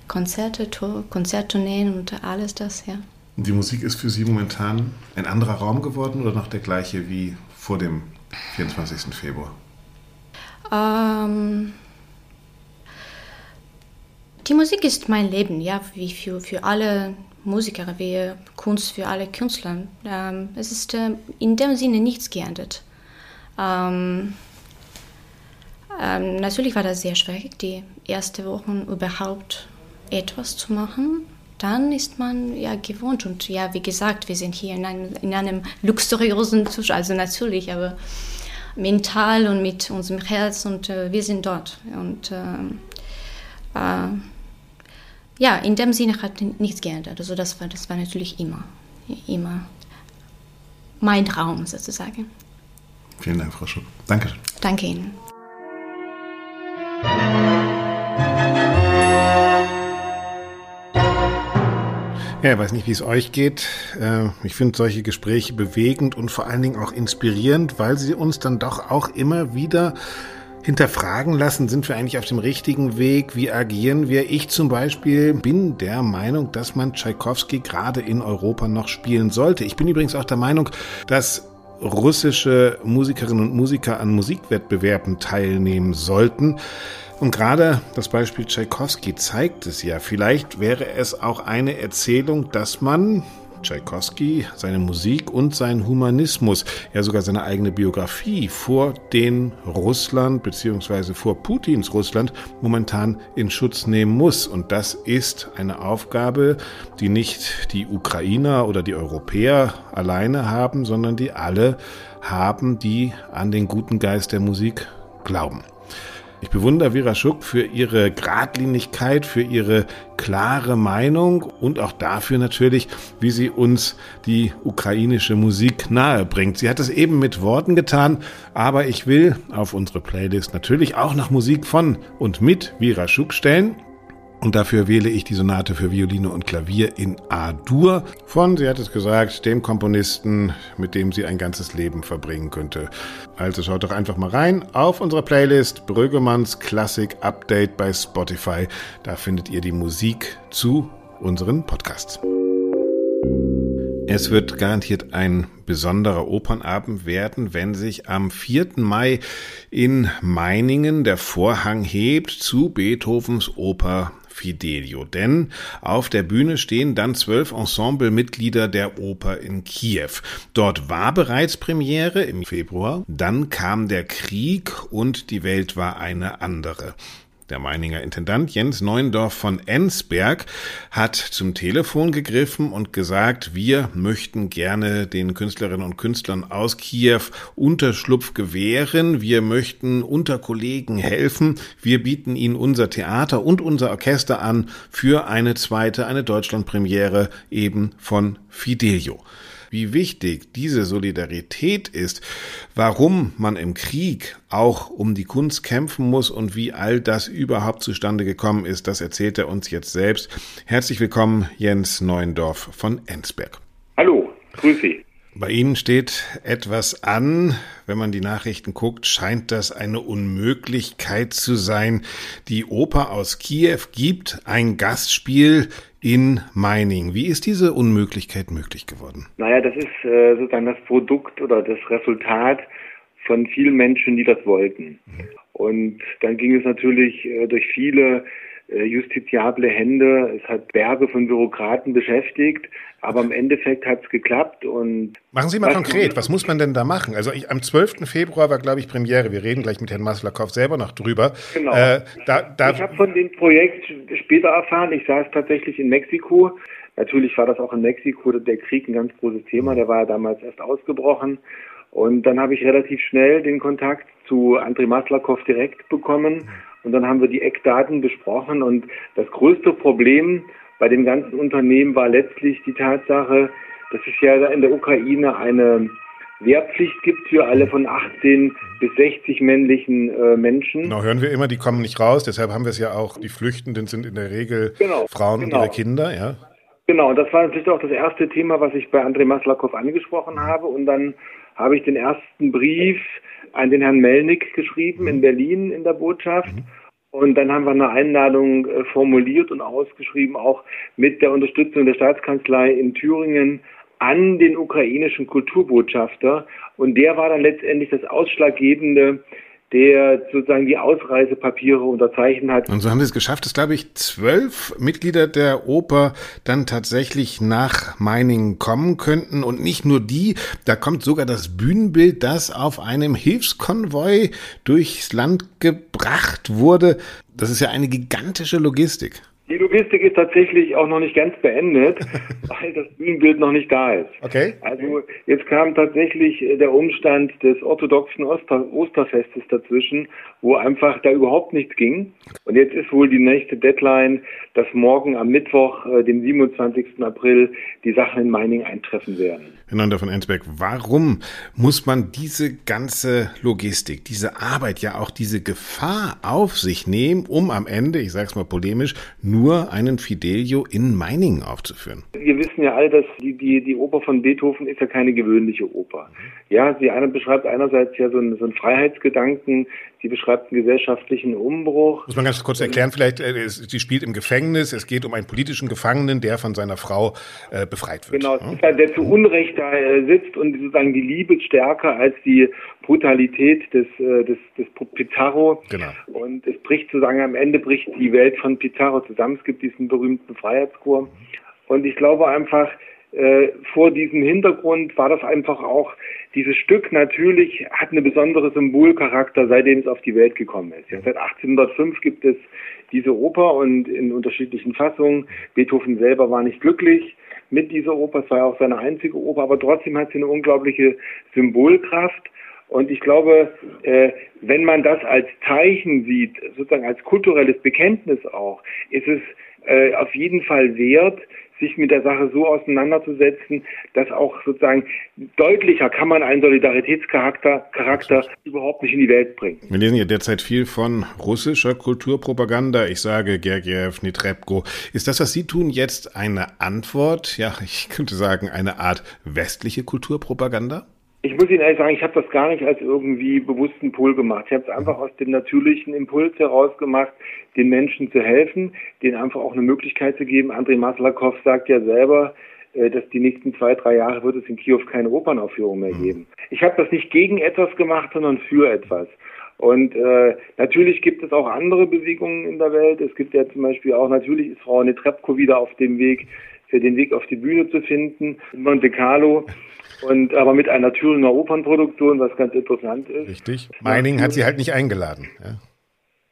Konzerte, Tour, Konzerttourneen und alles das, ja. Die Musik ist für Sie momentan ein anderer Raum geworden oder noch der gleiche wie vor dem 24. Februar? Ähm, die Musik ist mein Leben, ja, wie für, für alle Musiker, wie Kunst für alle Künstler. Ähm, es ist äh, in dem Sinne nichts geändert. Ähm, ähm, natürlich war das sehr schwierig, die ersten Wochen überhaupt etwas zu machen dann ist man ja gewohnt. Und ja, wie gesagt, wir sind hier in einem, in einem luxuriösen Zustand, also natürlich, aber mental und mit unserem Herz und äh, wir sind dort. Und äh, äh, ja, in dem Sinne hat nichts geändert. Also das war, das war natürlich immer, immer mein Traum sozusagen. Vielen Dank, Frau Schupp. Danke. Danke Ihnen. Ja, ich weiß nicht, wie es euch geht. Äh, ich finde solche Gespräche bewegend und vor allen Dingen auch inspirierend, weil sie uns dann doch auch immer wieder hinterfragen lassen, sind wir eigentlich auf dem richtigen Weg? Wie agieren wir? Ich zum Beispiel bin der Meinung, dass man Tschaikowski gerade in Europa noch spielen sollte. Ich bin übrigens auch der Meinung, dass russische Musikerinnen und Musiker an Musikwettbewerben teilnehmen sollten. Und gerade das Beispiel Tschaikowski zeigt es ja. Vielleicht wäre es auch eine Erzählung, dass man Tschaikowski, seine Musik und seinen Humanismus, ja sogar seine eigene Biografie vor den Russland bzw. vor Putins Russland momentan in Schutz nehmen muss. Und das ist eine Aufgabe, die nicht die Ukrainer oder die Europäer alleine haben, sondern die alle haben, die an den guten Geist der Musik glauben. Ich bewundere Vera Schuck für ihre Gradlinigkeit, für ihre klare Meinung und auch dafür natürlich, wie sie uns die ukrainische Musik nahe bringt. Sie hat es eben mit Worten getan, aber ich will auf unsere Playlist natürlich auch noch Musik von und mit Vera Schuck stellen. Und dafür wähle ich die Sonate für Violine und Klavier in A-Dur von, sie hat es gesagt, dem Komponisten, mit dem sie ein ganzes Leben verbringen könnte. Also schaut doch einfach mal rein auf unsere Playlist Brüggemanns Klassik Update bei Spotify. Da findet ihr die Musik zu unseren Podcasts. Es wird garantiert ein besonderer Opernabend werden, wenn sich am 4. Mai in Meiningen der Vorhang hebt zu Beethovens Oper Fidelio. Denn auf der Bühne stehen dann zwölf Ensemblemitglieder der Oper in Kiew. Dort war bereits Premiere im Februar, dann kam der Krieg und die Welt war eine andere. Der Meininger Intendant Jens Neuendorf von Ensberg hat zum Telefon gegriffen und gesagt, wir möchten gerne den Künstlerinnen und Künstlern aus Kiew Unterschlupf gewähren. Wir möchten unter Kollegen helfen. Wir bieten ihnen unser Theater und unser Orchester an für eine zweite, eine Deutschlandpremiere eben von Fidelio wie wichtig diese Solidarität ist, warum man im Krieg auch um die Kunst kämpfen muss und wie all das überhaupt zustande gekommen ist, das erzählt er uns jetzt selbst. Herzlich willkommen, Jens Neuendorf von Ensberg. Hallo, grüß Sie. Bei Ihnen steht etwas an. Wenn man die Nachrichten guckt, scheint das eine Unmöglichkeit zu sein. Die Oper aus Kiew gibt ein Gastspiel in Mining. Wie ist diese Unmöglichkeit möglich geworden? Naja, das ist äh, sozusagen das Produkt oder das Resultat von vielen Menschen, die das wollten. Mhm. Und dann ging es natürlich äh, durch viele justiziable Hände. Es hat Berge von Bürokraten beschäftigt, aber im Endeffekt hat es geklappt. Und machen Sie mal konkret, was muss man denn da machen? Also ich, am 12. Februar war, glaube ich, Premiere. Wir reden gleich mit Herrn Maslakow selber noch drüber. Genau. Äh, da, da ich habe von dem Projekt später erfahren. Ich saß tatsächlich in Mexiko. Natürlich war das auch in Mexiko der Krieg ein ganz großes Thema. Der war ja damals erst ausgebrochen. Und dann habe ich relativ schnell den Kontakt zu Andrei Maslakow direkt bekommen. Und dann haben wir die Eckdaten besprochen. Und das größte Problem, bei dem ganzen Unternehmen war letztlich die Tatsache, dass es ja in der Ukraine eine Wehrpflicht gibt für alle von 18 bis 60 männlichen äh, Menschen. Genau, hören wir immer, die kommen nicht raus, deshalb haben wir es ja auch, die Flüchtenden sind in der Regel genau, Frauen genau. und ihre Kinder, ja. Genau, das war natürlich auch das erste Thema, was ich bei Andrei Maslakow angesprochen habe und dann habe ich den ersten Brief an den Herrn Melnik geschrieben in mhm. Berlin in der Botschaft. Mhm. Und dann haben wir eine Einladung äh, formuliert und ausgeschrieben, auch mit der Unterstützung der Staatskanzlei in Thüringen an den ukrainischen Kulturbotschafter. Und der war dann letztendlich das Ausschlaggebende, der sozusagen die Ausreisepapiere unterzeichnet hat. Und so haben sie es geschafft, dass, glaube ich, zwölf Mitglieder der Oper dann tatsächlich nach Meiningen kommen könnten. Und nicht nur die, da kommt sogar das Bühnenbild, das auf einem Hilfskonvoi durchs Land gebracht wurde. Das ist ja eine gigantische Logistik. Die Logistik ist tatsächlich auch noch nicht ganz beendet, weil das Bühnenbild noch nicht da ist. Okay. Also jetzt kam tatsächlich der Umstand des orthodoxen Oster Osterfestes dazwischen, wo einfach da überhaupt nichts ging. Und jetzt ist wohl die nächste Deadline, dass morgen am Mittwoch, äh, dem 27. April, die Sachen in Meining eintreffen werden. Herr von Ensberg, warum muss man diese ganze Logistik, diese Arbeit, ja auch diese Gefahr auf sich nehmen, um am Ende, ich sage es mal polemisch, nur einen Fidelio in Meiningen aufzuführen? Wir wissen ja all, dass die, die, die Oper von Beethoven ist ja keine gewöhnliche Oper. Ja, sie einer beschreibt einerseits ja so einen, so einen Freiheitsgedanken, sie beschreibt einen gesellschaftlichen Umbruch. Muss man ganz kurz erklären, vielleicht, äh, sie spielt im Gefängnis, es geht um einen politischen Gefangenen, der von seiner Frau äh, befreit wird. Genau, ja? der zu Unrecht da äh, sitzt und sozusagen die Liebe stärker als die Brutalität des, äh, des, des Pizarro. Genau. Und es bricht sozusagen am Ende bricht die Welt von Pizarro zusammen. Es gibt diesen berühmten Freiheitschor. Und ich glaube einfach, äh, vor diesem Hintergrund war das einfach auch, dieses Stück natürlich hat eine besondere Symbolcharakter, seitdem es auf die Welt gekommen ist. Ja, seit 1805 gibt es diese Oper und in unterschiedlichen Fassungen. Beethoven selber war nicht glücklich mit dieser Oper, es war ja auch seine einzige Oper, aber trotzdem hat sie eine unglaubliche Symbolkraft. Und ich glaube, äh, wenn man das als Zeichen sieht, sozusagen als kulturelles Bekenntnis auch, ist es äh, auf jeden Fall wert, sich mit der Sache so auseinanderzusetzen, dass auch sozusagen deutlicher kann man einen Solidaritätscharakter Charakter überhaupt nicht in die Welt bringen. Wir lesen ja derzeit viel von russischer Kulturpropaganda. Ich sage Gergiev, Netrebko. Ist das, was Sie tun, jetzt eine Antwort? Ja, ich könnte sagen, eine Art westliche Kulturpropaganda? Ich muss Ihnen ehrlich sagen, ich habe das gar nicht als irgendwie bewussten Pool gemacht. Ich habe es einfach aus dem natürlichen Impuls heraus gemacht, den Menschen zu helfen, denen einfach auch eine Möglichkeit zu geben. Andrei Maslakow sagt ja selber, äh, dass die nächsten zwei, drei Jahre wird es in Kiew keine Opernaufführung mehr mhm. geben. Ich habe das nicht gegen etwas gemacht, sondern für etwas. Und äh, natürlich gibt es auch andere Bewegungen in der Welt. Es gibt ja zum Beispiel auch, natürlich ist Frau Netrebko wieder auf dem Weg, für den Weg auf die Bühne zu finden, in Monte Carlo. Und aber mit einer Thüringer Opernproduktion, was ganz interessant ist. Richtig. Meining hat sie halt nicht eingeladen. Ja.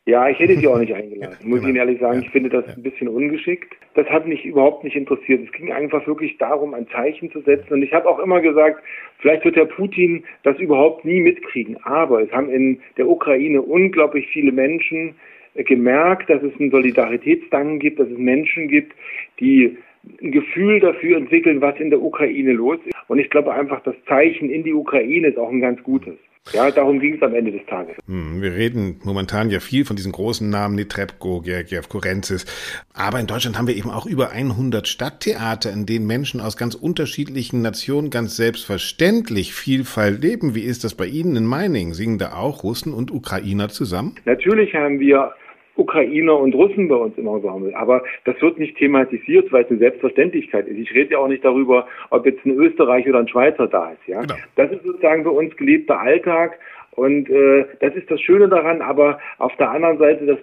Ja, ich hätte sie auch nicht eingeladen, muss genau. ich Ihnen ehrlich sagen. Ja. Ich finde das ja. ein bisschen ungeschickt. Das hat mich überhaupt nicht interessiert. Es ging einfach wirklich darum, ein Zeichen zu setzen. Und ich habe auch immer gesagt, vielleicht wird Herr Putin das überhaupt nie mitkriegen. Aber es haben in der Ukraine unglaublich viele Menschen gemerkt, dass es einen Solidaritätsdanken gibt, dass es Menschen gibt, die ein Gefühl dafür entwickeln, was in der Ukraine los ist. Und ich glaube einfach, das Zeichen in die Ukraine ist auch ein ganz gutes. Ja, darum ging es am Ende des Tages. Hm, wir reden momentan ja viel von diesen großen Namen, Netrebko, Gergiev, Kurenzis. Aber in Deutschland haben wir eben auch über 100 Stadttheater, in denen Menschen aus ganz unterschiedlichen Nationen ganz selbstverständlich Vielfalt leben. Wie ist das bei Ihnen in Meiningen? Singen da auch Russen und Ukrainer zusammen? Natürlich haben wir Ukrainer und Russen bei uns im Ensemble. Aber das wird nicht thematisiert, weil es eine Selbstverständlichkeit ist. Ich rede ja auch nicht darüber, ob jetzt ein Österreicher oder ein Schweizer da ist. Ja, genau. das ist sozusagen für uns gelebter Alltag. Und äh, das ist das Schöne daran, aber auf der anderen Seite das,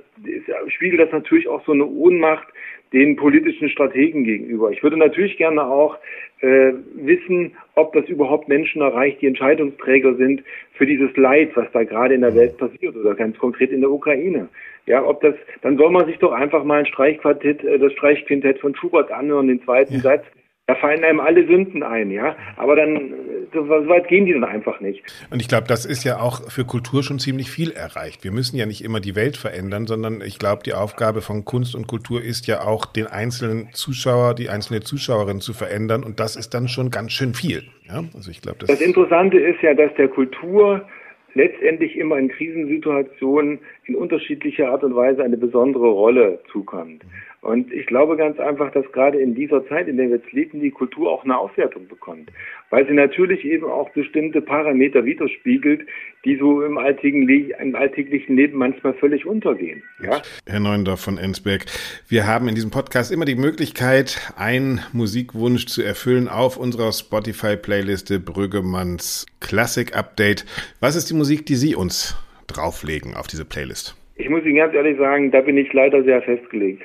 das spiegelt das natürlich auch so eine Ohnmacht den politischen Strategen gegenüber. Ich würde natürlich gerne auch äh, wissen, ob das überhaupt Menschen erreicht, die Entscheidungsträger sind für dieses Leid, was da gerade in der Welt passiert oder ganz konkret in der Ukraine. Ja, ob das, dann soll man sich doch einfach mal ein Streichquartett, äh, das Streichquintett von Schubert anhören, den zweiten ja. Satz. Da fallen einem alle Sünden ein, ja. Aber dann so weit gehen die dann einfach nicht. Und ich glaube, das ist ja auch für Kultur schon ziemlich viel erreicht. Wir müssen ja nicht immer die Welt verändern, sondern ich glaube, die Aufgabe von Kunst und Kultur ist ja auch, den einzelnen Zuschauer, die einzelne Zuschauerin zu verändern. Und das ist dann schon ganz schön viel. Ja? Also ich glaube, das, das Interessante ist ja, dass der Kultur letztendlich immer in Krisensituationen in unterschiedlicher Art und Weise eine besondere Rolle zukommt. Und ich glaube ganz einfach, dass gerade in dieser Zeit, in der wir jetzt leben, die Kultur auch eine Aufwertung bekommt. Weil sie natürlich eben auch bestimmte Parameter widerspiegelt, die so im alltäglichen, im alltäglichen Leben manchmal völlig untergehen. Ja? Herr Neundorf von Ensberg, wir haben in diesem Podcast immer die Möglichkeit, einen Musikwunsch zu erfüllen auf unserer Spotify-Playliste Brüggemanns Classic Update. Was ist die Musik, die Sie uns drauflegen auf diese Playlist? Ich muss Ihnen ganz ehrlich sagen, da bin ich leider sehr festgelegt.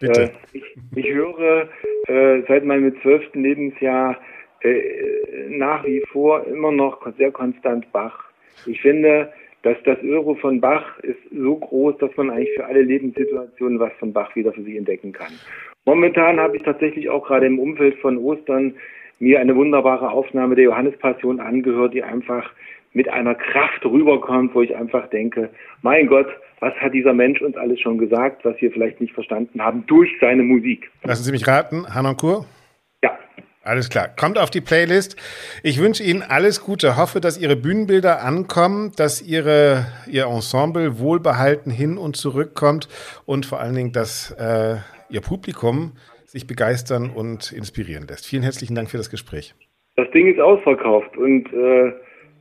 Bitte. Äh, ich, ich, höre äh, seit meinem zwölften Lebensjahr äh, nach wie vor immer noch sehr konstant Bach. Ich finde, dass das Euro von Bach ist so groß, dass man eigentlich für alle Lebenssituationen was von Bach wieder für sich entdecken kann. Momentan habe ich tatsächlich auch gerade im Umfeld von Ostern mir eine wunderbare Aufnahme der Johannespassion angehört, die einfach mit einer Kraft rüberkommt, wo ich einfach denke, mein Gott, was hat dieser Mensch uns alles schon gesagt, was wir vielleicht nicht verstanden haben, durch seine Musik. Lassen Sie mich raten, Hanon Kur? Ja. Alles klar. Kommt auf die Playlist. Ich wünsche Ihnen alles Gute. Hoffe, dass Ihre Bühnenbilder ankommen, dass Ihre, Ihr Ensemble wohlbehalten hin und zurückkommt und vor allen Dingen, dass äh, Ihr Publikum sich begeistern und inspirieren lässt. Vielen herzlichen Dank für das Gespräch. Das Ding ist ausverkauft und äh,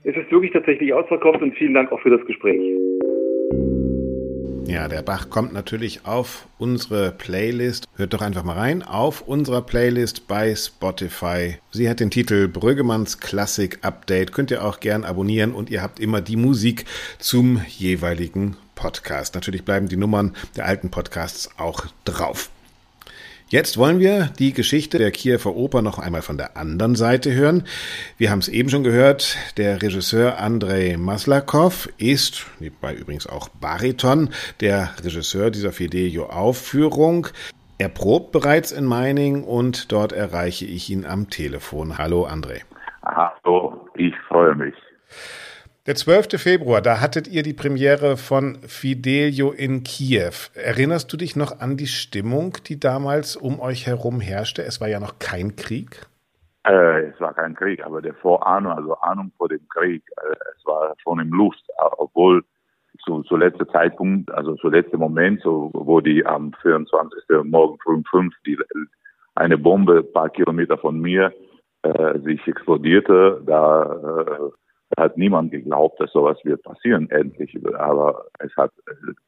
es ist wirklich tatsächlich ausverkauft und vielen Dank auch für das Gespräch. Ja, der Bach kommt natürlich auf unsere Playlist. Hört doch einfach mal rein. Auf unserer Playlist bei Spotify. Sie hat den Titel Brüggemanns Klassik Update. Könnt ihr auch gern abonnieren und ihr habt immer die Musik zum jeweiligen Podcast. Natürlich bleiben die Nummern der alten Podcasts auch drauf. Jetzt wollen wir die Geschichte der Kiewer Oper noch einmal von der anderen Seite hören. Wir haben es eben schon gehört, der Regisseur Andrei Maslakov ist, nebenbei übrigens auch Bariton, der Regisseur dieser Fidelio-Aufführung. Er probt bereits in Meining und dort erreiche ich ihn am Telefon. Hallo André. Hallo, ich freue mich. Der 12. Februar, da hattet ihr die Premiere von Fidelio in Kiew. Erinnerst du dich noch an die Stimmung, die damals um euch herum herrschte? Es war ja noch kein Krieg. Äh, es war kein Krieg, aber der Vorahnung, also Ahnung vor dem Krieg, äh, es war schon im Luft, obwohl zu, zu letzter Zeitpunkt, also zu letzter Moment, so, wo die am 24. Morgen früh um 5 die, eine Bombe ein paar Kilometer von mir äh, sich explodierte, da äh, hat niemand geglaubt, dass sowas wird passieren, endlich. Aber es hat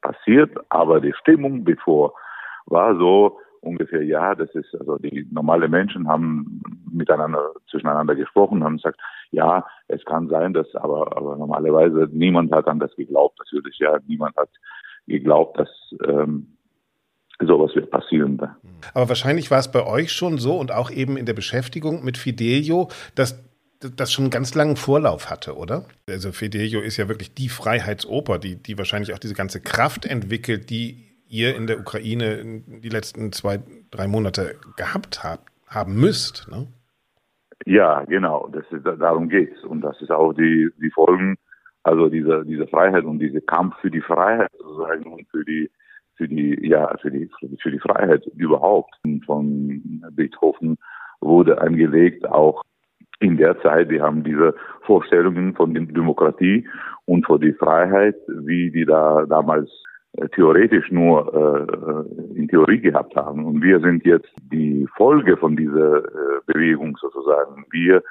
passiert, aber die Stimmung bevor war so ungefähr, ja, das ist, also die normale Menschen haben miteinander, zwischeneinander gesprochen, haben gesagt, ja, es kann sein, dass, aber, aber normalerweise niemand hat an das geglaubt, natürlich, ja, niemand hat geglaubt, dass, ähm, sowas wird passieren. Aber wahrscheinlich war es bei euch schon so und auch eben in der Beschäftigung mit Fidelio, dass das schon einen ganz langen Vorlauf hatte, oder? Also Fidelio ist ja wirklich die Freiheitsoper, die, die wahrscheinlich auch diese ganze Kraft entwickelt, die ihr in der Ukraine die letzten zwei, drei Monate gehabt habt, haben müsst. Ne? Ja, genau. Das ist, darum geht's. Und das ist auch die, die Folgen, also diese, diese Freiheit und dieser Kampf für die Freiheit sozusagen und für die, für die, ja, für die, für die Freiheit überhaupt von Beethoven wurde angelegt, auch in der Zeit, wir haben diese Vorstellungen von Demokratie und von der Freiheit, wie die da damals äh, theoretisch nur äh, in Theorie gehabt haben. Und wir sind jetzt die Folge von dieser äh, Bewegung sozusagen. Wir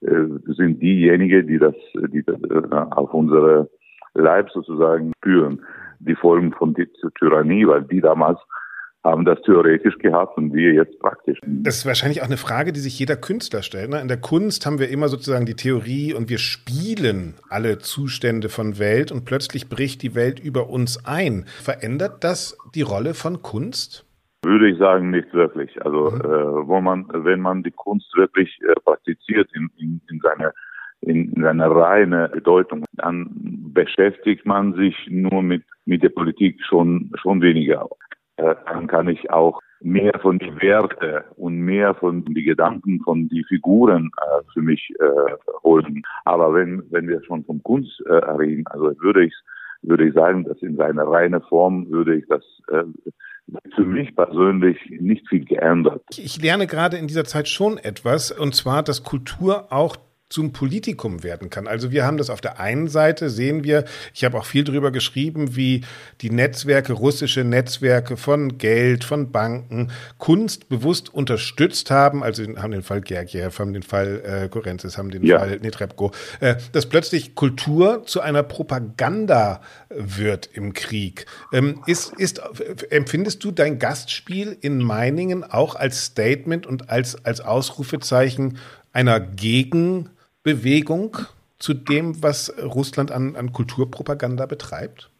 äh, sind diejenigen, die das, die das äh, auf unsere Leib sozusagen spüren. Die Folgen von der Tyrannie, weil die damals haben das theoretisch gehabt und wir jetzt praktisch. Das ist wahrscheinlich auch eine Frage, die sich jeder Künstler stellt. Ne? In der Kunst haben wir immer sozusagen die Theorie und wir spielen alle Zustände von Welt und plötzlich bricht die Welt über uns ein. Verändert das die Rolle von Kunst? Würde ich sagen, nicht wirklich. Also mhm. äh, wo man, wenn man die Kunst wirklich äh, praktiziert in, in, in seiner in, in seiner reine Bedeutung, dann beschäftigt man sich nur mit mit der Politik schon schon weniger. Äh, dann kann ich auch mehr von den Werten und mehr von den Gedanken von die Figuren äh, für mich äh, holen. Aber wenn wenn wir schon von Kunst äh, reden, also würde ich würde ich sagen, dass in seiner reinen Form würde ich das äh, für mich persönlich nicht viel geändert. Ich lerne gerade in dieser Zeit schon etwas, und zwar, dass Kultur auch zum Politikum werden kann. Also wir haben das auf der einen Seite, sehen wir, ich habe auch viel darüber geschrieben, wie die Netzwerke, russische Netzwerke von Geld, von Banken, Kunst bewusst unterstützt haben, also haben den Fall Gergiev, haben den Fall äh, Korenzis, haben den ja. Fall Netrebko, äh, dass plötzlich Kultur zu einer Propaganda wird im Krieg. Ähm, ist, ist, empfindest du dein Gastspiel in Meiningen auch als Statement und als, als Ausrufezeichen einer Gegen- Bewegung zu dem, was Russland an, an Kulturpropaganda betreibt?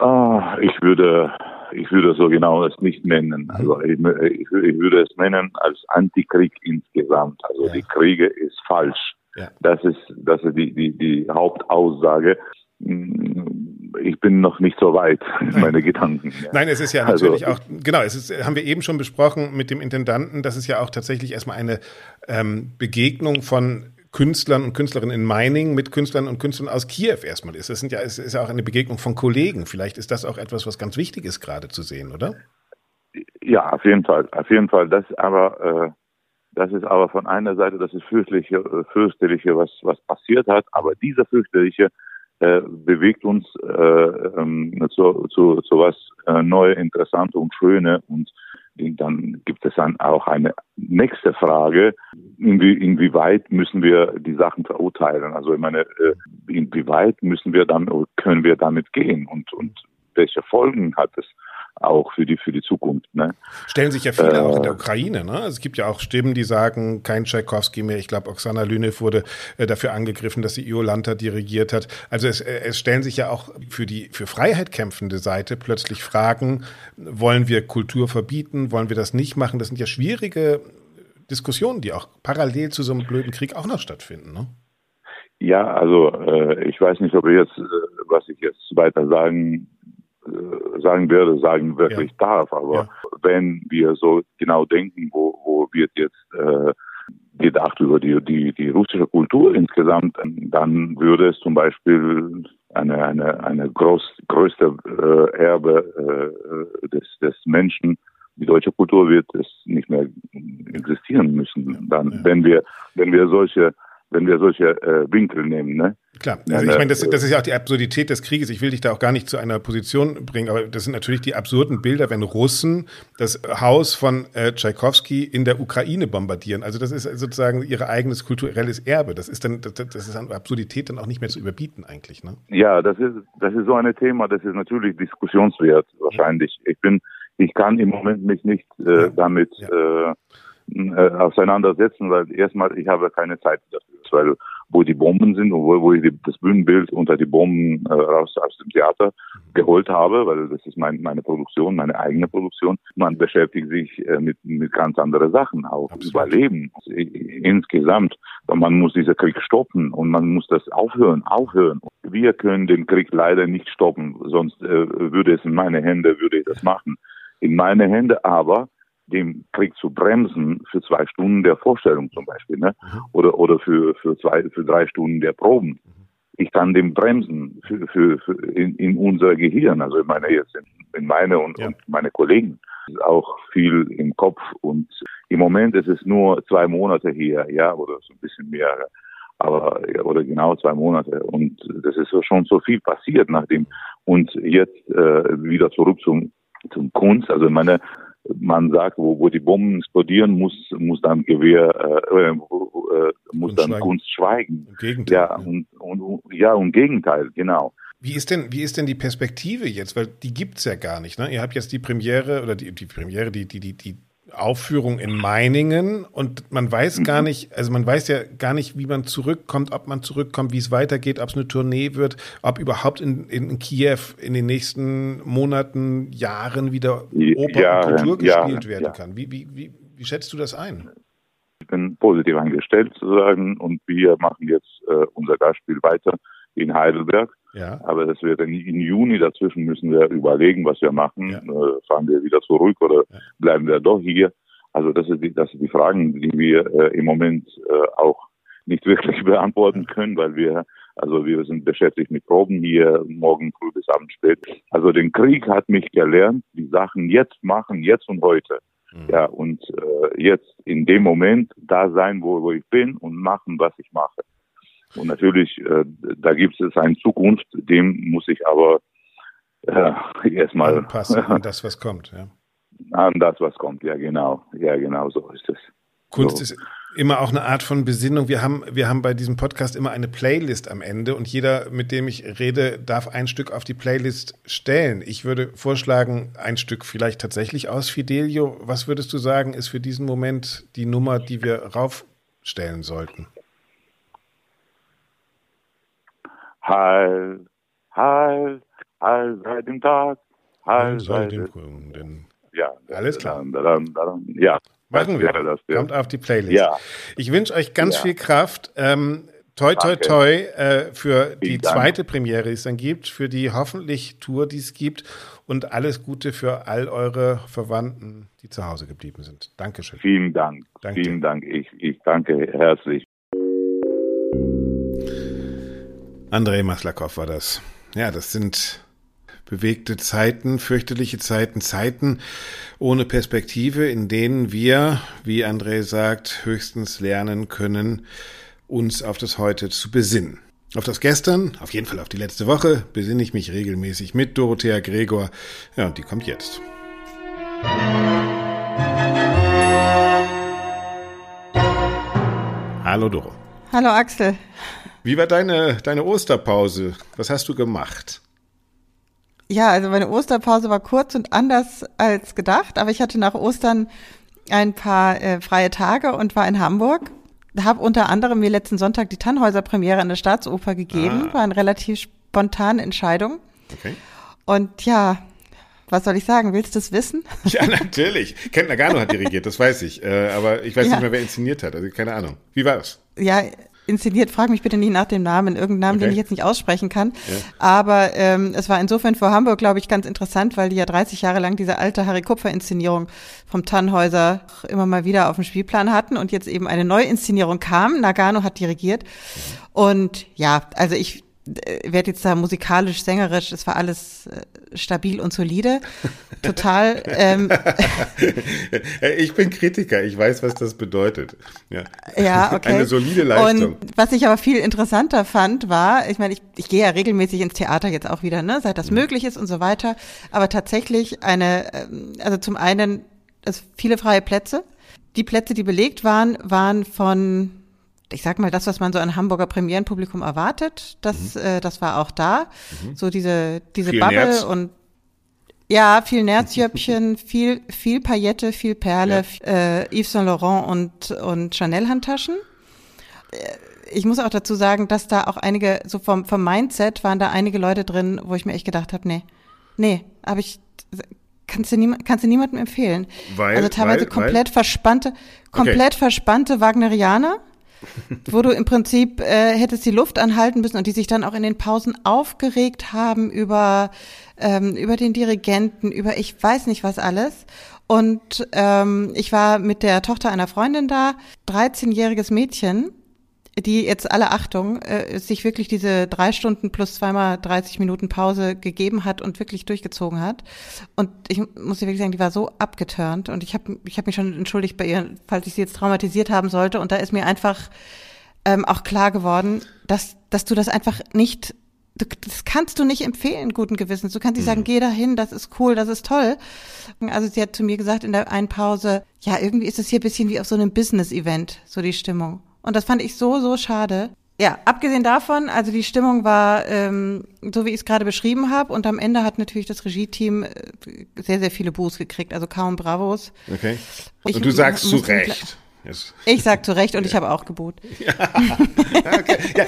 Oh, ich würde, ich würde so genau es nicht nennen. Mhm. Also ich, ich, ich, würde es nennen als Antikrieg insgesamt. Also ja. die Kriege ist falsch. Ja. Das ist, das ist die, die, die Hauptaussage ich bin noch nicht so weit in meine Gedanken. Nein, es ist ja also natürlich also, auch, genau, es ist, haben wir eben schon besprochen mit dem Intendanten, dass es ja auch tatsächlich erstmal eine ähm, Begegnung von Künstlern und Künstlerinnen in Meiningen mit Künstlern und Künstlern aus Kiew erstmal ist. Das sind ja, es ist ja auch eine Begegnung von Kollegen. Vielleicht ist das auch etwas, was ganz wichtig ist, gerade zu sehen, oder? Ja, auf jeden Fall. Auf jeden Fall. Das aber, äh, das ist aber von einer Seite das ist fürchterliche, äh, fürchterliche, was, was passiert hat. Aber dieser fürchterliche äh, bewegt uns äh, zu, zu, zu was äh, Neue, Interessante und Schöne. Und dann gibt es dann auch eine nächste Frage, inwie, inwieweit müssen wir die Sachen verurteilen? Also ich meine, äh, inwieweit müssen wir dann, können wir damit gehen und, und welche Folgen hat es? Auch für die für die Zukunft. Ne? Stellen sich ja viele äh, auch in der Ukraine. Ne? Also es gibt ja auch Stimmen, die sagen, kein Tchaikovsky mehr. Ich glaube, Oksana Lynev wurde äh, dafür angegriffen, dass sie Iolanta dirigiert hat. Also es, äh, es stellen sich ja auch für die für Freiheit kämpfende Seite plötzlich Fragen: Wollen wir Kultur verbieten? Wollen wir das nicht machen? Das sind ja schwierige Diskussionen, die auch parallel zu so einem blöden Krieg auch noch stattfinden. Ne? Ja, also äh, ich weiß nicht, ob ich jetzt, äh, was ich jetzt weiter sagen äh, sagen werde, sagen wirklich ja. darf. Aber ja. wenn wir so genau denken, wo, wo wird jetzt äh, gedacht über die, die, die russische Kultur insgesamt, dann würde es zum Beispiel eine, eine, eine groß, größte äh, Erbe äh, des, des Menschen, die deutsche Kultur wird es nicht mehr existieren müssen. Dann, ja. wenn wir, wenn wir solche wenn wir solche äh, Winkel nehmen. Ne? Klar, also ich meine, das, das ist ja auch die Absurdität des Krieges. Ich will dich da auch gar nicht zu einer Position bringen, aber das sind natürlich die absurden Bilder, wenn Russen das Haus von äh, Tschaikowski in der Ukraine bombardieren. Also das ist sozusagen ihr eigenes kulturelles Erbe. Das ist dann, das, das ist an Absurdität dann auch nicht mehr zu überbieten eigentlich. Ne? Ja, das ist, das ist so ein Thema, das ist natürlich diskussionswert wahrscheinlich. Ich bin, ich kann im Moment mich nicht äh, ja. damit ja. Äh, äh, auseinandersetzen, weil erstmal ich habe keine Zeit dafür, weil wo die Bomben sind und wo, wo ich die, das Bühnenbild unter die Bomben äh, raus aus dem Theater geholt habe, weil das ist mein, meine Produktion, meine eigene Produktion. Man beschäftigt sich äh, mit, mit ganz anderen Sachen, auch Absolut. Überleben insgesamt. Man muss diesen Krieg stoppen und man muss das aufhören, aufhören. Wir können den Krieg leider nicht stoppen, sonst äh, würde es in meine Hände, würde ich das machen. In meine Hände aber den Krieg zu bremsen für zwei Stunden der Vorstellung zum Beispiel, ne? Mhm. Oder oder für für zwei für drei Stunden der Proben. Mhm. Ich kann den bremsen für, für, für in, in unser Gehirn, also ich meine jetzt in, in meine und, ja. und meine Kollegen auch viel im Kopf und im Moment ist es nur zwei Monate hier, ja, oder so ein bisschen mehr, aber oder genau zwei Monate und das ist schon so viel passiert nachdem und jetzt äh, wieder zurück zum zum Kunst, also meine man sagt, wo, wo die Bomben explodieren, muss, muss dann Gewehr, äh, äh, äh muss dann schweigen. Kunst schweigen. Im Gegenteil. Ja, und, und, ja, und Gegenteil, genau. Wie ist denn, wie ist denn die Perspektive jetzt? Weil die gibt's ja gar nicht, ne? Ihr habt jetzt die Premiere oder die, die Premiere, die, die, die, die Aufführung in Meiningen und man weiß mhm. gar nicht, also man weiß ja gar nicht, wie man zurückkommt, ob man zurückkommt, wie es weitergeht, ob es eine Tournee wird, ob überhaupt in, in Kiew in den nächsten Monaten, Jahren wieder Oper ja, und Kultur ja, gespielt ja, werden kann. Wie, wie, wie, wie schätzt du das ein? Ich bin positiv eingestellt sozusagen und wir machen jetzt äh, unser Gastspiel weiter in Heidelberg Ja. Aber das wird im Juni dazwischen müssen wir überlegen, was wir machen. Ja. Äh, fahren wir wieder zurück oder ja. bleiben wir doch hier? Also das ist die, das sind die Fragen, die wir äh, im Moment äh, auch nicht wirklich beantworten können, weil wir also wir sind beschäftigt mit Proben hier, morgen früh bis abends spät. Also den Krieg hat mich gelernt, die Sachen jetzt machen, jetzt und heute. Mhm. Ja, und äh, jetzt in dem Moment da sein, wo, wo ich bin und machen, was ich mache. Und natürlich, äh, da gibt es eine Zukunft, dem muss ich aber äh, erstmal anpassen an das, was kommt. Ja. An das, was kommt, ja genau, ja genau, so ist es. Kunst so. ist immer auch eine Art von Besinnung. Wir haben, wir haben bei diesem Podcast immer eine Playlist am Ende und jeder, mit dem ich rede, darf ein Stück auf die Playlist stellen. Ich würde vorschlagen, ein Stück vielleicht tatsächlich aus Fidelio. Was würdest du sagen, ist für diesen Moment die Nummer, die wir raufstellen sollten? Heil, heil, heil seit dem Tag, heil seit dem Kunden. Ja, alles klar. Daran, daran, ja. Machen wir. Das, ja. Kommt auf die Playlist. Ja. Ich wünsche euch ganz ja. viel Kraft. Ähm, toi, toi, Danke. toi äh, für Vielen die zweite Dank. Premiere, die es dann gibt, für die hoffentlich Tour, die es gibt und alles Gute für all eure Verwandten, die zu Hause geblieben sind. Dankeschön. Vielen Dank. Danke. Vielen Dank. Ich, ich danke herzlich. Andrei Maslakov war das. Ja, das sind bewegte Zeiten, fürchterliche Zeiten, Zeiten ohne Perspektive, in denen wir, wie André sagt, höchstens lernen können, uns auf das Heute zu besinnen. Auf das Gestern, auf jeden Fall auf die letzte Woche, besinne ich mich regelmäßig mit Dorothea Gregor. Ja, und die kommt jetzt. Hallo Doro. Hallo Axel. Wie war deine, deine Osterpause? Was hast du gemacht? Ja, also meine Osterpause war kurz und anders als gedacht, aber ich hatte nach Ostern ein paar äh, freie Tage und war in Hamburg. Habe unter anderem mir letzten Sonntag die Tannhäuser-Premiere an der Staatsoper gegeben. Ah. War eine relativ spontane Entscheidung. Okay. Und ja, was soll ich sagen? Willst du es wissen? Ja, natürlich. Kent Nagano hat dirigiert, das weiß ich. Äh, aber ich weiß ja. nicht mehr, wer inszeniert hat. Also keine Ahnung. Wie war es? Ja, inszeniert. Frag mich bitte nicht nach dem Namen, irgendeinen Namen, okay. den ich jetzt nicht aussprechen kann. Ja. Aber ähm, es war insofern für Hamburg, glaube ich, ganz interessant, weil die ja 30 Jahre lang diese alte Harry Kupfer-Inszenierung vom Tannhäuser immer mal wieder auf dem Spielplan hatten und jetzt eben eine Neuinszenierung kam. Nagano hat dirigiert. Und ja, also ich werde jetzt da musikalisch, sängerisch, es war alles äh, stabil und solide. Total. Ähm, ich bin Kritiker, ich weiß, was das bedeutet. Ja, ja okay. Eine solide Leistung. Und was ich aber viel interessanter fand, war, ich meine, ich, ich gehe ja regelmäßig ins Theater jetzt auch wieder, ne, seit das mhm. möglich ist und so weiter. Aber tatsächlich eine, ähm, also zum einen, es viele freie Plätze. Die Plätze, die belegt waren, waren von ich sag mal, das, was man so an Hamburger Premierenpublikum erwartet, das, mhm. äh, das war auch da. Mhm. So diese, diese viel Bubble Nerz. und ja, viel Nerzjöppchen, viel, viel Paillette, viel Perle, ja. äh, Yves Saint Laurent und, und Chanel-Handtaschen. Äh, ich muss auch dazu sagen, dass da auch einige, so vom, vom Mindset waren da einige Leute drin, wo ich mir echt gedacht habe, nee, nee, habe ich, kannst du, niemand, kannst du niemandem empfehlen. Weil, also teilweise weil, komplett weil? verspannte, komplett okay. verspannte Wagnerianer wo du im Prinzip äh, hättest die Luft anhalten müssen und die sich dann auch in den Pausen aufgeregt haben über ähm, über den Dirigenten, über ich weiß nicht was alles. Und ähm, ich war mit der Tochter einer Freundin da, 13-jähriges Mädchen, die jetzt alle Achtung äh, sich wirklich diese drei Stunden plus zweimal 30 Minuten Pause gegeben hat und wirklich durchgezogen hat. Und ich muss dir wirklich sagen, die war so abgeturnt und ich habe ich hab mich schon entschuldigt bei ihr, falls ich sie jetzt traumatisiert haben sollte. Und da ist mir einfach ähm, auch klar geworden, dass, dass du das einfach nicht Du, das kannst du nicht empfehlen, guten Gewissens. Du kannst nicht mhm. sagen, geh dahin, das ist cool, das ist toll. Also sie hat zu mir gesagt in der einen Pause, ja, irgendwie ist es hier bisschen wie auf so einem Business-Event, so die Stimmung. Und das fand ich so, so schade. Ja, abgesehen davon, also die Stimmung war ähm, so, wie ich es gerade beschrieben habe. Und am Ende hat natürlich das Regie-Team äh, sehr, sehr viele Buß gekriegt, also kaum Bravos. Okay. Und ich, du sagst zu Recht. Ich sag zu Recht und ich habe auch Gebot. Ja, okay. ja,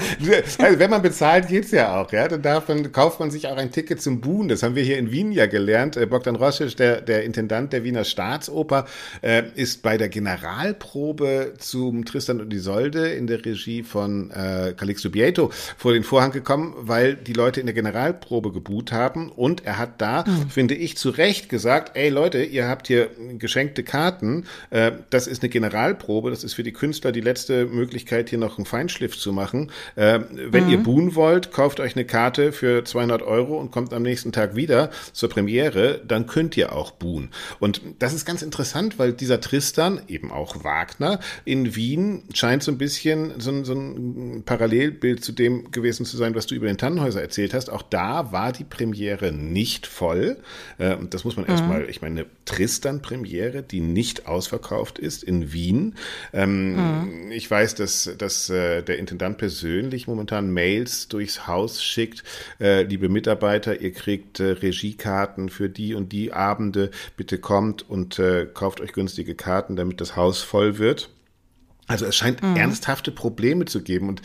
also wenn man bezahlt, geht's ja auch. Ja, dann darf man, kauft man sich auch ein Ticket zum Buhn. Das haben wir hier in Wien ja gelernt. Äh, Bogdan Rosic, der, der Intendant der Wiener Staatsoper, äh, ist bei der Generalprobe zum Tristan und Isolde in der Regie von äh, Calixto Bieto vor den Vorhang gekommen, weil die Leute in der Generalprobe gebuht haben. Und er hat da, mhm. finde ich, zu Recht gesagt, ey Leute, ihr habt hier geschenkte Karten. Äh, das ist eine Generalprobe Probe. Das ist für die Künstler die letzte Möglichkeit, hier noch einen Feinschliff zu machen. Äh, wenn mhm. ihr buhen wollt, kauft euch eine Karte für 200 Euro und kommt am nächsten Tag wieder zur Premiere, dann könnt ihr auch buhen. Und das ist ganz interessant, weil dieser Tristan, eben auch Wagner, in Wien scheint so ein bisschen so so ein Parallelbild zu dem gewesen zu sein, was du über den Tannenhäuser erzählt hast. Auch da war die Premiere nicht voll. Äh, das muss man mhm. erstmal, ich meine, Tristan-Premiere, die nicht ausverkauft ist in Wien. Ähm, mhm. Ich weiß, dass, dass äh, der Intendant persönlich momentan Mails durchs Haus schickt. Äh, liebe Mitarbeiter, ihr kriegt äh, Regiekarten für die und die Abende. Bitte kommt und äh, kauft euch günstige Karten, damit das Haus voll wird. Also es scheint mhm. ernsthafte Probleme zu geben und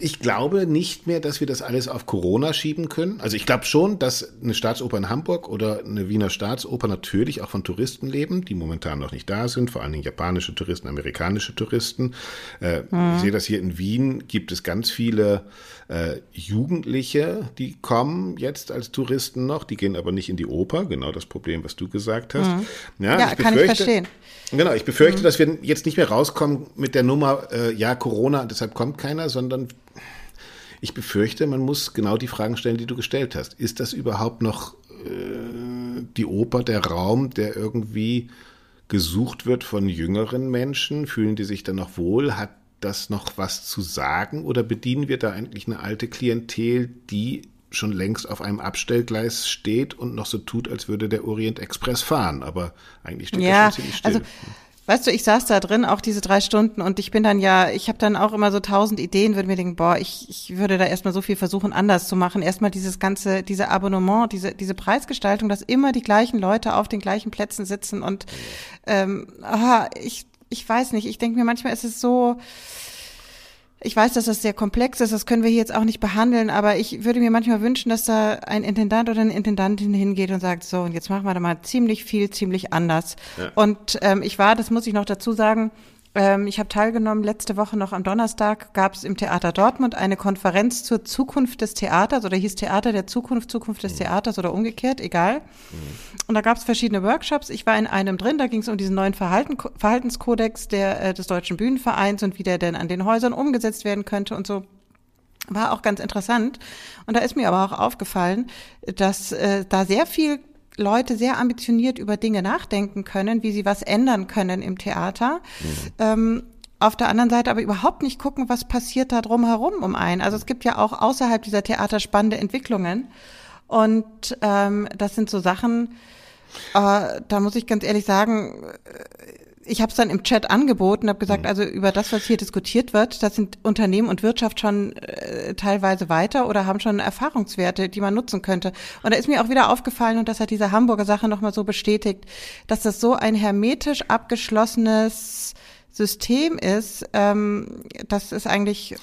ich glaube nicht mehr, dass wir das alles auf Corona schieben können. Also ich glaube schon, dass eine Staatsoper in Hamburg oder eine Wiener Staatsoper natürlich auch von Touristen leben, die momentan noch nicht da sind, vor allen Dingen japanische Touristen, amerikanische Touristen. Äh, mhm. Ich sehe das hier in Wien, gibt es ganz viele äh, Jugendliche, die kommen jetzt als Touristen noch, die gehen aber nicht in die Oper, genau das Problem, was du gesagt hast. Mhm. Ja, ja ich kann ich verstehen. Genau, ich befürchte, mhm. dass wir jetzt nicht mehr rauskommen mit der Nummer, äh, ja, Corona, deshalb kommt keiner, sondern ich befürchte, man muss genau die Fragen stellen, die du gestellt hast. Ist das überhaupt noch äh, die Oper, der Raum, der irgendwie gesucht wird von jüngeren Menschen? Fühlen die sich dann noch wohl? Hat das noch was zu sagen? Oder bedienen wir da eigentlich eine alte Klientel, die schon längst auf einem Abstellgleis steht und noch so tut, als würde der Orient Express fahren. Aber eigentlich steht ja, er schon ziemlich still. Also, weißt du, ich saß da drin auch diese drei Stunden und ich bin dann ja, ich habe dann auch immer so tausend Ideen, würde mir denken, boah, ich, ich würde da erstmal so viel versuchen, anders zu machen. Erstmal dieses ganze, diese Abonnement, diese, diese Preisgestaltung, dass immer die gleichen Leute auf den gleichen Plätzen sitzen und ähm, aha, ich, ich weiß nicht, ich denke mir manchmal ist es so, ich weiß, dass das sehr komplex ist, das können wir hier jetzt auch nicht behandeln, aber ich würde mir manchmal wünschen, dass da ein Intendant oder eine Intendantin hingeht und sagt, so, und jetzt machen wir da mal ziemlich viel, ziemlich anders. Ja. Und ähm, ich war, das muss ich noch dazu sagen, ähm, ich habe teilgenommen, letzte Woche noch am Donnerstag gab es im Theater Dortmund eine Konferenz zur Zukunft des Theaters oder hieß Theater der Zukunft, Zukunft des mhm. Theaters oder umgekehrt, egal. Mhm. Und da gab es verschiedene Workshops. Ich war in einem drin, da ging es um diesen neuen Verhalten, Verhaltenskodex der, äh, des Deutschen Bühnenvereins und wie der denn an den Häusern umgesetzt werden könnte und so. War auch ganz interessant. Und da ist mir aber auch aufgefallen, dass äh, da sehr viel Leute sehr ambitioniert über Dinge nachdenken können, wie sie was ändern können im Theater. Mhm. Ähm, auf der anderen Seite aber überhaupt nicht gucken, was passiert da drumherum um einen. Also es gibt ja auch außerhalb dieser Theater spannende Entwicklungen. Und ähm, das sind so Sachen, äh, da muss ich ganz ehrlich sagen, ich habe es dann im Chat angeboten, habe gesagt, mhm. also über das, was hier diskutiert wird, das sind Unternehmen und Wirtschaft schon äh, teilweise weiter oder haben schon Erfahrungswerte, die man nutzen könnte. Und da ist mir auch wieder aufgefallen, und das hat diese Hamburger Sache nochmal so bestätigt, dass das so ein hermetisch abgeschlossenes System ist, ähm, das ist eigentlich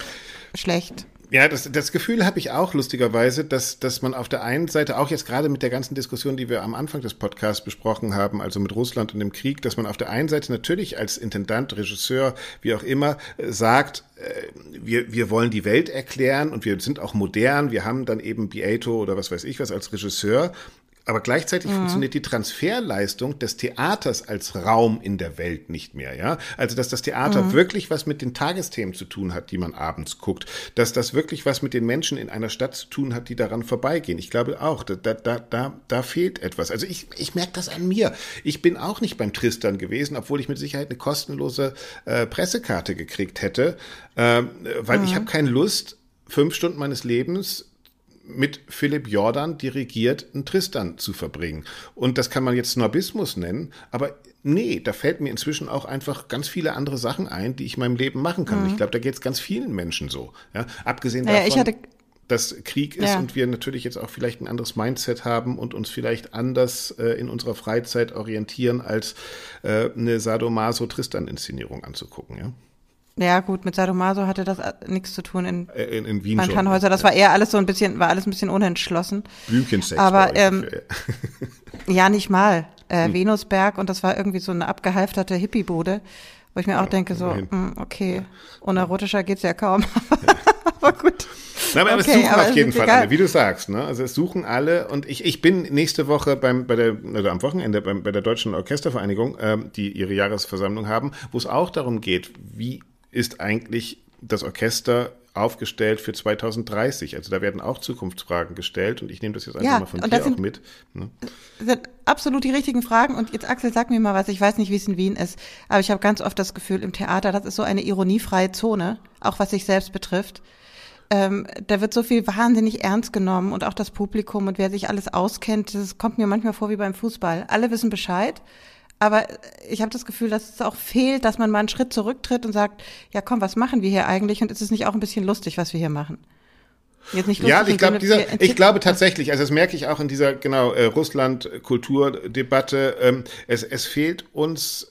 schlecht. Ja, das, das Gefühl habe ich auch lustigerweise, dass, dass man auf der einen Seite auch jetzt gerade mit der ganzen Diskussion, die wir am Anfang des Podcasts besprochen haben, also mit Russland und dem Krieg, dass man auf der einen Seite natürlich als Intendant, Regisseur, wie auch immer, äh, sagt, äh, wir, wir wollen die Welt erklären und wir sind auch modern. Wir haben dann eben Beato oder was weiß ich was als Regisseur. Aber gleichzeitig mhm. funktioniert die Transferleistung des Theaters als Raum in der Welt nicht mehr, ja. Also, dass das Theater mhm. wirklich was mit den Tagesthemen zu tun hat, die man abends guckt, dass das wirklich was mit den Menschen in einer Stadt zu tun hat, die daran vorbeigehen. Ich glaube auch, da, da, da, da fehlt etwas. Also ich, ich merke das an mir. Ich bin auch nicht beim Tristan gewesen, obwohl ich mit Sicherheit eine kostenlose äh, Pressekarte gekriegt hätte, äh, weil mhm. ich habe keine Lust, fünf Stunden meines Lebens mit Philipp Jordan dirigiert, einen Tristan zu verbringen. Und das kann man jetzt Snobismus nennen, aber nee, da fällt mir inzwischen auch einfach ganz viele andere Sachen ein, die ich in meinem Leben machen kann. Mhm. Ich glaube, da geht es ganz vielen Menschen so. Ja, abgesehen naja, davon. Dass Krieg ist ja. und wir natürlich jetzt auch vielleicht ein anderes Mindset haben und uns vielleicht anders äh, in unserer Freizeit orientieren, als äh, eine Sadomaso-Tristan-Inszenierung anzugucken, ja? Ja, gut, mit Sadomaso hatte das äh, nichts zu tun in, äh, in, in Wien. Tannhäuser. Das war eher alles so ein bisschen, war alles ein bisschen unentschlossen. Blümchensex. Aber ähm, ja, nicht mal. Äh, hm. Venusberg und das war irgendwie so eine abgehalfterte Hippie-Bude, wo ich mir ja, auch denke, so, mh, hm, okay, unerotischer geht's ja kaum. aber gut. Na, aber okay, es suchen auf jeden Fall egal. alle, wie du sagst. Ne? Also es suchen alle und ich, ich bin nächste Woche beim, bei der, also am Wochenende beim, bei der Deutschen Orchestervereinigung, ähm, die ihre Jahresversammlung haben, wo es auch darum geht, wie ist eigentlich das Orchester aufgestellt für 2030. Also da werden auch Zukunftsfragen gestellt und ich nehme das jetzt einfach ja, mal von dir sind, auch mit. Ne? Das sind absolut die richtigen Fragen und jetzt Axel, sag mir mal was, ich weiß nicht, wie es in Wien ist, aber ich habe ganz oft das Gefühl im Theater, das ist so eine ironiefreie Zone, auch was sich selbst betrifft. Ähm, da wird so viel wahnsinnig ernst genommen und auch das Publikum und wer sich alles auskennt, das kommt mir manchmal vor wie beim Fußball. Alle wissen Bescheid aber ich habe das Gefühl, dass es auch fehlt, dass man mal einen Schritt zurücktritt und sagt, ja komm, was machen wir hier eigentlich? Und ist es nicht auch ein bisschen lustig, was wir hier machen? Jetzt nicht lustig, ja, ich glaube, dieser, ich glaube tatsächlich, also das merke ich auch in dieser genau äh, Russland-Kulturdebatte. Ähm, es, es fehlt uns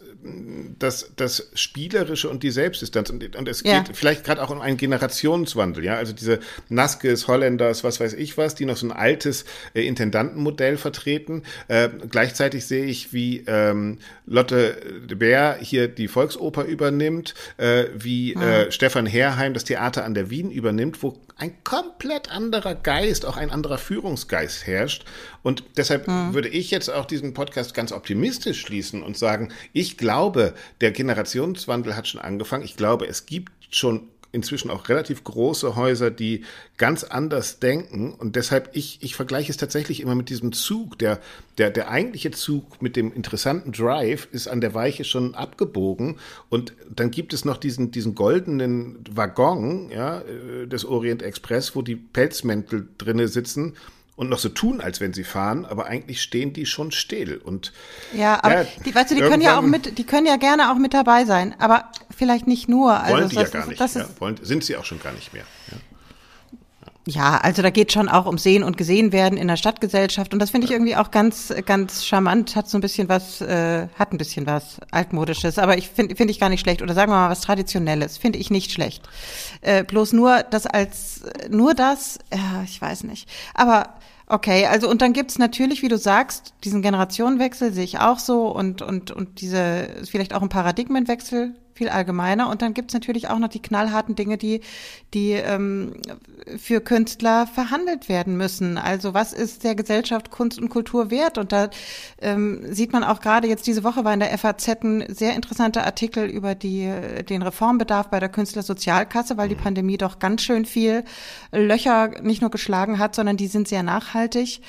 das, das Spielerische und die Selbstdistanz. Und, und es ja. geht vielleicht gerade auch um einen Generationswandel, ja. Also diese Naskes, Holländers, was weiß ich was, die noch so ein altes äh, Intendantenmodell vertreten. Äh, gleichzeitig sehe ich, wie ähm, Lotte de Bär hier die Volksoper übernimmt, äh, wie mhm. Stefan Herrheim das Theater an der Wien übernimmt, wo ein komplett anderer Geist, auch ein anderer Führungsgeist herrscht. Und deshalb mhm. würde ich jetzt auch diesen Podcast ganz optimistisch schließen und sagen, ich glaube, der Generationswandel hat schon angefangen. Ich glaube, es gibt schon inzwischen auch relativ große Häuser, die ganz anders denken. Und deshalb, ich, ich vergleiche es tatsächlich immer mit diesem Zug. Der, der, der eigentliche Zug mit dem interessanten Drive ist an der Weiche schon abgebogen. Und dann gibt es noch diesen, diesen goldenen Waggon ja, äh, des Orient Express, wo die Pelzmäntel drinne sitzen und noch so tun, als wenn sie fahren, aber eigentlich stehen die schon still. Und ja, aber ja, die, weißt du, die können ja auch mit, die können ja gerne auch mit dabei sein, aber vielleicht nicht nur. Also wollen die ja gar nicht. Das ja, wollen, sind sie auch schon gar nicht mehr. Ja. Ja, also da geht schon auch um Sehen und Gesehen werden in der Stadtgesellschaft. Und das finde ich irgendwie auch ganz, ganz charmant. Hat so ein bisschen was, äh, hat ein bisschen was altmodisches, aber ich finde, finde ich gar nicht schlecht. Oder sagen wir mal was traditionelles, finde ich nicht schlecht. Äh, bloß nur das als, nur das, ja, ich weiß nicht. Aber Okay, also und dann gibt's natürlich, wie du sagst, diesen Generationenwechsel sehe ich auch so. Und, und, und diese vielleicht auch ein Paradigmenwechsel, viel allgemeiner. Und dann gibt's natürlich auch noch die knallharten Dinge, die, die ähm, für Künstler verhandelt werden müssen. Also was ist der Gesellschaft Kunst und Kultur wert? Und da ähm, sieht man auch gerade jetzt diese Woche war in der FAZ ein sehr interessanter Artikel über die, den Reformbedarf bei der Künstlersozialkasse, weil die Pandemie doch ganz schön viel Löcher nicht nur geschlagen hat, sondern die sind sehr nachhaltig.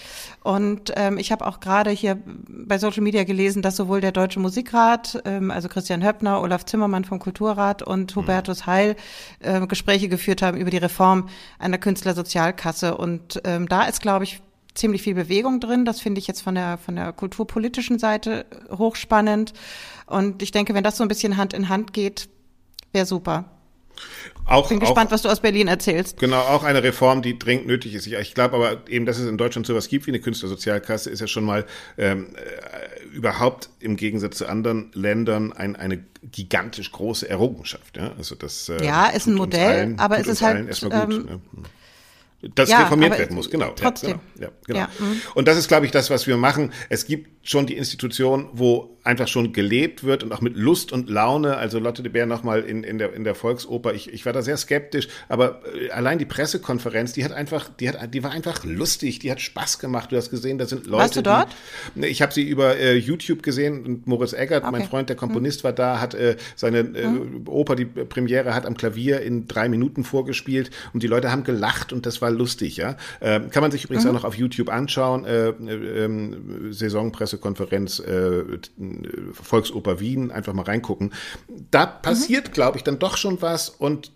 Und ähm, ich habe auch gerade hier bei Social Media gelesen, dass sowohl der Deutsche Musikrat, ähm, also Christian Höppner, Olaf Zimmermann, Zimmermann vom Kulturrat und mhm. Hubertus Heil äh, Gespräche geführt haben über die Reform einer Künstlersozialkasse. Und ähm, da ist, glaube ich, ziemlich viel Bewegung drin. Das finde ich jetzt von der, von der kulturpolitischen Seite hochspannend. Und ich denke, wenn das so ein bisschen Hand in Hand geht, wäre super. Auch, Bin gespannt, auch, was du aus Berlin erzählst. Genau, auch eine Reform, die dringend nötig ist. Ich glaube aber eben, dass es in Deutschland sowas gibt wie eine Künstlersozialkasse, ist ja schon mal ähm, äh, überhaupt im Gegensatz zu anderen Ländern ein, eine gigantisch große Errungenschaft. Ja, also das, äh, ja ist ein Modell, allen, aber es ist halt. Ähm, ne? Das ja, reformiert werden muss, genau. Trotzdem. Ja, genau. Ja, genau. Ja, und das ist, glaube ich, das, was wir machen. Es gibt schon die Institution, wo einfach schon gelebt wird und auch mit Lust und Laune. Also Lotte de Bär nochmal in, in, der, in der Volksoper. Ich, ich war da sehr skeptisch, aber äh, allein die Pressekonferenz, die hat einfach, die hat, die war einfach lustig, die hat Spaß gemacht. Du hast gesehen, da sind Leute. Warst du dort? Die, ich habe sie über äh, YouTube gesehen und Moritz Eggert, okay. mein Freund, der Komponist, hm. war da, hat äh, seine äh, hm. Oper, die Premiere, hat am Klavier in drei Minuten vorgespielt und die Leute haben gelacht und das war lustig, ja. Ähm, kann man sich übrigens mhm. auch noch auf YouTube anschauen. Äh, Saisonpressekonferenz äh, Volksoper Wien, einfach mal reingucken. Da passiert, mhm. glaube ich, dann doch schon was und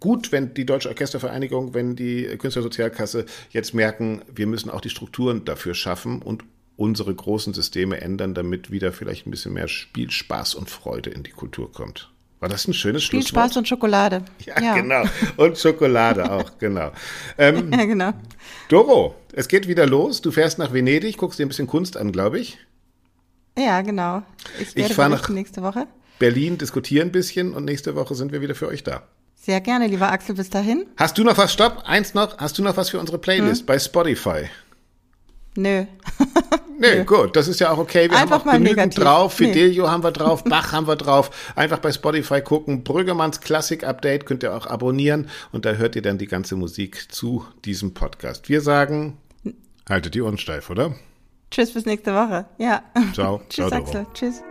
gut, wenn die Deutsche Orchestervereinigung, wenn die Künstlersozialkasse jetzt merken, wir müssen auch die Strukturen dafür schaffen und unsere großen Systeme ändern, damit wieder vielleicht ein bisschen mehr Spiel, Spaß und Freude in die Kultur kommt. War das ein schönes Viel Schlusswort? Spaß und Schokolade. Ja, ja, genau. Und Schokolade auch, genau. Ähm, ja, genau. Doro, es geht wieder los. Du fährst nach Venedig, guckst dir ein bisschen Kunst an, glaube ich. Ja, genau. Ich werde Ich fahr berichten nach- nächste Woche. Berlin, diskutieren ein bisschen und nächste Woche sind wir wieder für euch da. Sehr gerne, lieber Axel, bis dahin. Hast du noch was? Stopp, eins noch. Hast du noch was für unsere Hm? Playlist bei Spotify? Nö. Nee, gut, das ist ja auch okay. Wir Einfach haben auch mal genügend negativ. drauf. Nee. Fidelio haben wir drauf, Bach haben wir drauf. Einfach bei Spotify gucken. Brüggemanns Klassik Update könnt ihr auch abonnieren und da hört ihr dann die ganze Musik zu diesem Podcast. Wir sagen, haltet die Ohren steif, oder? Tschüss bis nächste Woche. Ja. Ciao. Tschüss, Ciao, Doro. Axel. Tschüss.